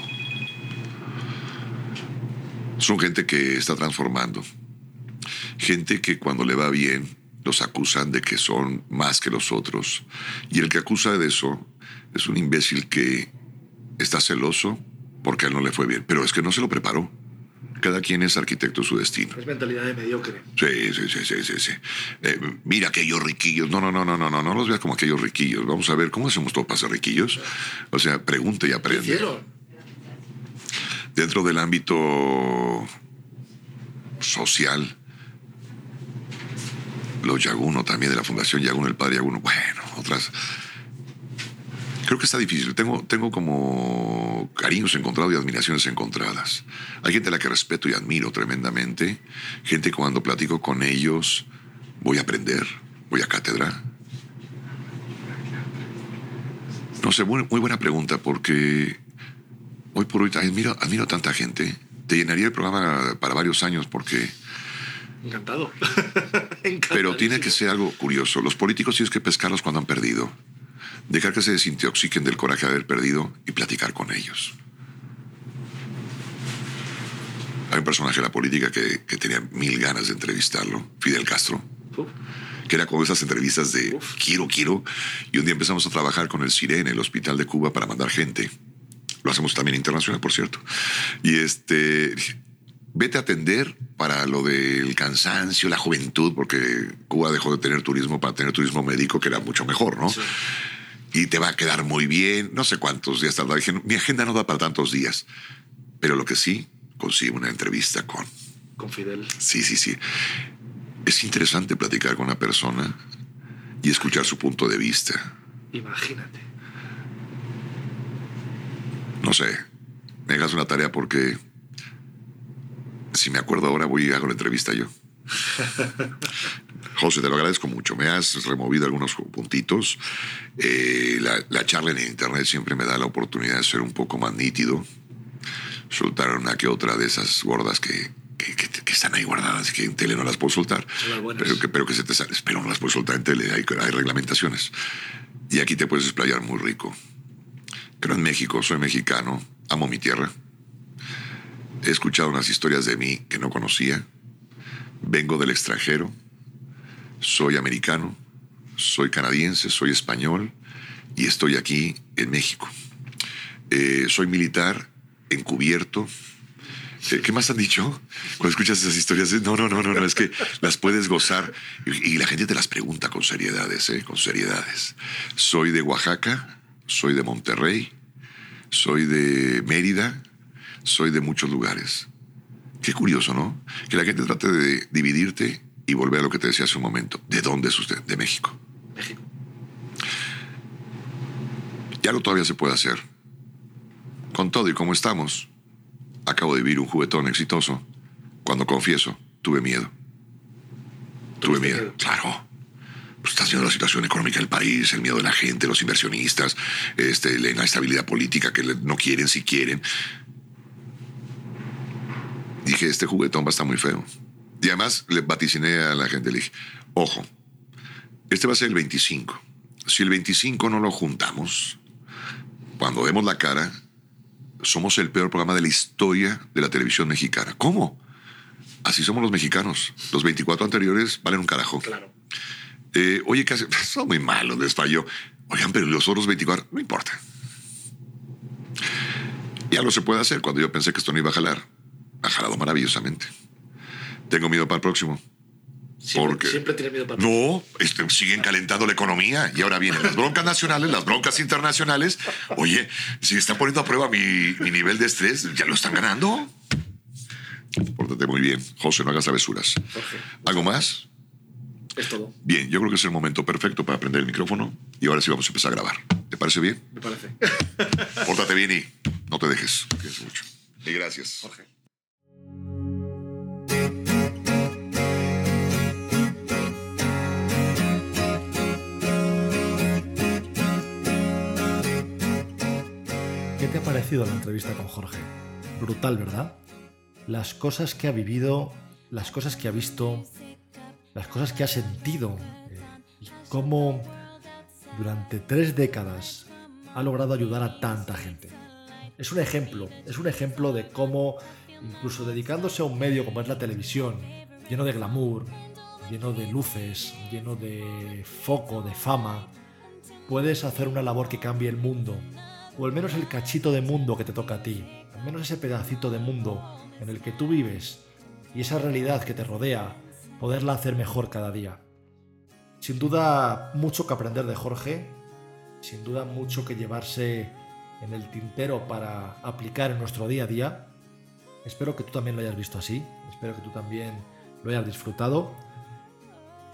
Son gente que está transformando. Gente que cuando le va bien los acusan de que son más que los otros. Y el que acusa de eso es un imbécil que está celoso porque a él no le fue bien. Pero es que no se lo preparó. Cada quien es arquitecto de su destino. Es mentalidad de mediocre. Sí, sí, sí, sí, sí. sí. Eh, mira aquellos riquillos. No, no, no, no, no, no, no los veas como aquellos riquillos. Vamos a ver cómo hacemos todo para ser riquillos. O sea, pregunta y ¿Qué aprende. hicieron? Dentro del ámbito social, los Yaguno también, de la Fundación Yaguno, el padre Yaguno, bueno, otras. Creo que está difícil. Tengo, tengo como cariños encontrados y admiraciones encontradas. Hay gente a la que respeto y admiro tremendamente. Gente que cuando platico con ellos voy a aprender, voy a cátedra. No sé, muy, muy buena pregunta porque hoy por hoy admiro, admiro a tanta gente. Te llenaría el programa para varios años porque... Encantado. Pero tiene que ser algo curioso. Los políticos tienes que pescarlos cuando han perdido. Dejar que se desintoxiquen del coraje de haber perdido y platicar con ellos. Hay un personaje de la política que, que tenía mil ganas de entrevistarlo, Fidel Castro, que era como esas entrevistas de quiero, quiero. Y un día empezamos a trabajar con el CIRE en el Hospital de Cuba para mandar gente. Lo hacemos también internacional, por cierto. Y este, vete a atender para lo del cansancio, la juventud, porque Cuba dejó de tener turismo para tener turismo médico, que era mucho mejor, ¿no? Sí. Y te va a quedar muy bien. No sé cuántos días tardó. Dije, mi agenda no da para tantos días. Pero lo que sí, consigo una entrevista con con Fidel. Sí, sí, sí. Es interesante platicar con una persona y escuchar su punto de vista. Imagínate. No sé, me dejas una tarea porque si me acuerdo ahora voy y hago la entrevista yo. José, te lo agradezco mucho. Me has removido algunos puntitos. Eh, la, la charla en internet siempre me da la oportunidad de ser un poco más nítido. Soltar una que otra de esas gordas que, que, que- que están ahí guardadas que en tele no las puedo soltar. Pero que, pero que se te salen. Pero no las puedes soltar en tele. Hay, hay reglamentaciones. Y aquí te puedes explayar muy rico. Creo en México, soy mexicano, amo mi tierra. He escuchado unas historias de mí que no conocía. Vengo del extranjero, soy americano, soy canadiense, soy español y estoy aquí en México. Eh, soy militar, encubierto. Eh, ¿Qué más han dicho? Cuando escuchas esas historias, no, no, no, no, no es que las puedes gozar y, y la gente te las pregunta con seriedades, ¿eh? con seriedades. Soy de Oaxaca, soy de Monterrey, soy de Mérida, soy de muchos lugares. Qué curioso, ¿no? Que la gente trate de dividirte y volver a lo que te decía hace un momento. ¿De dónde es usted? De México. México. Ya lo todavía se puede hacer. Con todo y como estamos, acabo de vivir un juguetón exitoso. Cuando confieso, tuve miedo. Tuve ¿Tuviste miedo, miedo? claro. Pues estás viendo la situación económica del país, el miedo de la gente, los inversionistas, este, la inestabilidad política que no quieren si quieren. Dije, este juguetón va a estar muy feo. Y además le vaticiné a la gente, le dije, ojo, este va a ser el 25. Si el 25 no lo juntamos, cuando demos la cara, somos el peor programa de la historia de la televisión mexicana. ¿Cómo? Así somos los mexicanos. Los 24 anteriores valen un carajo. Claro. Eh, oye, ¿qué hace? Son muy malos, les falló. Oigan, pero los otros 24, no importa. Ya lo se puede hacer cuando yo pensé que esto no iba a jalar. Ha jalado maravillosamente. Tengo miedo para el próximo. Siempre, Porque- siempre tienes miedo para No, este, siguen calentando la economía y ahora vienen las broncas nacionales, las broncas internacionales. Oye, si están poniendo a prueba mi, mi nivel de estrés, ya lo están ganando. Pórtate muy bien. José, no hagas travesuras. ¿Algo más? Es todo, Bien, yo creo que es el momento perfecto para prender el micrófono y ahora sí vamos a empezar a grabar. ¿Te parece bien? me parece. Pórtate bien y no te dejes. Mucho. Y gracias. Jorge. Parecido la entrevista con Jorge? Brutal, ¿verdad? Las cosas que ha vivido, las cosas que ha visto, las cosas que ha sentido eh, y cómo durante tres décadas ha logrado ayudar a tanta gente. Es un ejemplo, es un ejemplo de cómo, incluso dedicándose a un medio como es la televisión, lleno de glamour, lleno de luces, lleno de foco, de fama, puedes hacer una labor que cambie el mundo, o al menos el cachito de mundo que te toca a ti, al menos ese pedacito de mundo en el que tú vives y esa realidad que te rodea, poderla hacer mejor cada día. Sin duda, mucho que aprender de Jorge, sin duda mucho que llevarse en el tintero para aplicar en nuestro día a día. Espero que tú también lo hayas visto así, espero que tú también lo hayas disfrutado.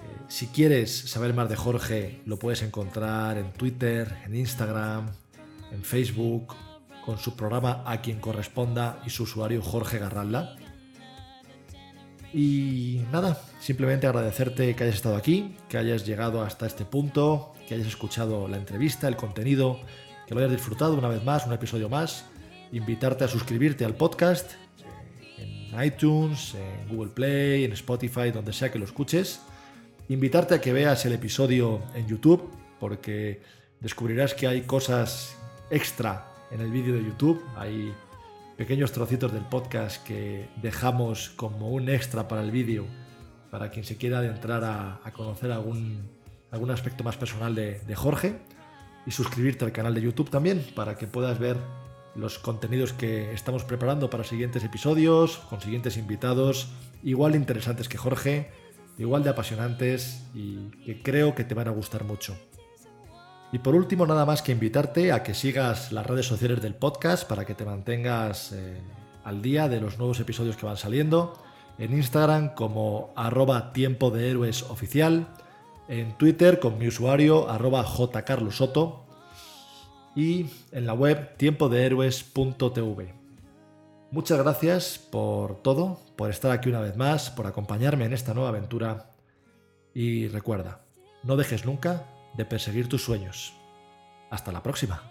Eh, si quieres saber más de Jorge, lo puedes encontrar en Twitter, en Instagram, en Facebook, con su programa A quien corresponda y su usuario Jorge Garralda. Y nada, simplemente agradecerte que hayas estado aquí, que hayas llegado hasta este punto, que hayas escuchado la entrevista, el contenido, que lo hayas disfrutado una vez más, un episodio más. Invitarte a suscribirte al podcast en iTunes, en Google Play, en Spotify, donde sea que lo escuches. Invitarte a que veas el episodio en YouTube, porque descubrirás que hay cosas extra en el vídeo de YouTube. Hay pequeños trocitos del podcast que dejamos como un extra para el vídeo, para quien se quiera adentrar a, conocer algún, algún aspecto más personal de, de Jorge. Y suscribirte al canal de YouTube también, para que puedas ver los contenidos que estamos preparando para siguientes episodios, con siguientes invitados, igual de interesantes que Jorge, igual de apasionantes y que creo que te van a gustar mucho. Y por último, nada más que invitarte a que sigas las redes sociales del podcast para que te mantengas eh, al día de los nuevos episodios que van saliendo. En Instagram como arroba tiempo de héroes oficial. En Twitter con mi usuario arroba jcarlosoto. Y en la web tiempodehéroes.tv. Muchas gracias por todo, por estar aquí una vez más, por acompañarme en esta nueva aventura. Y recuerda, no dejes nunca de perseguir tus sueños. Hasta la próxima.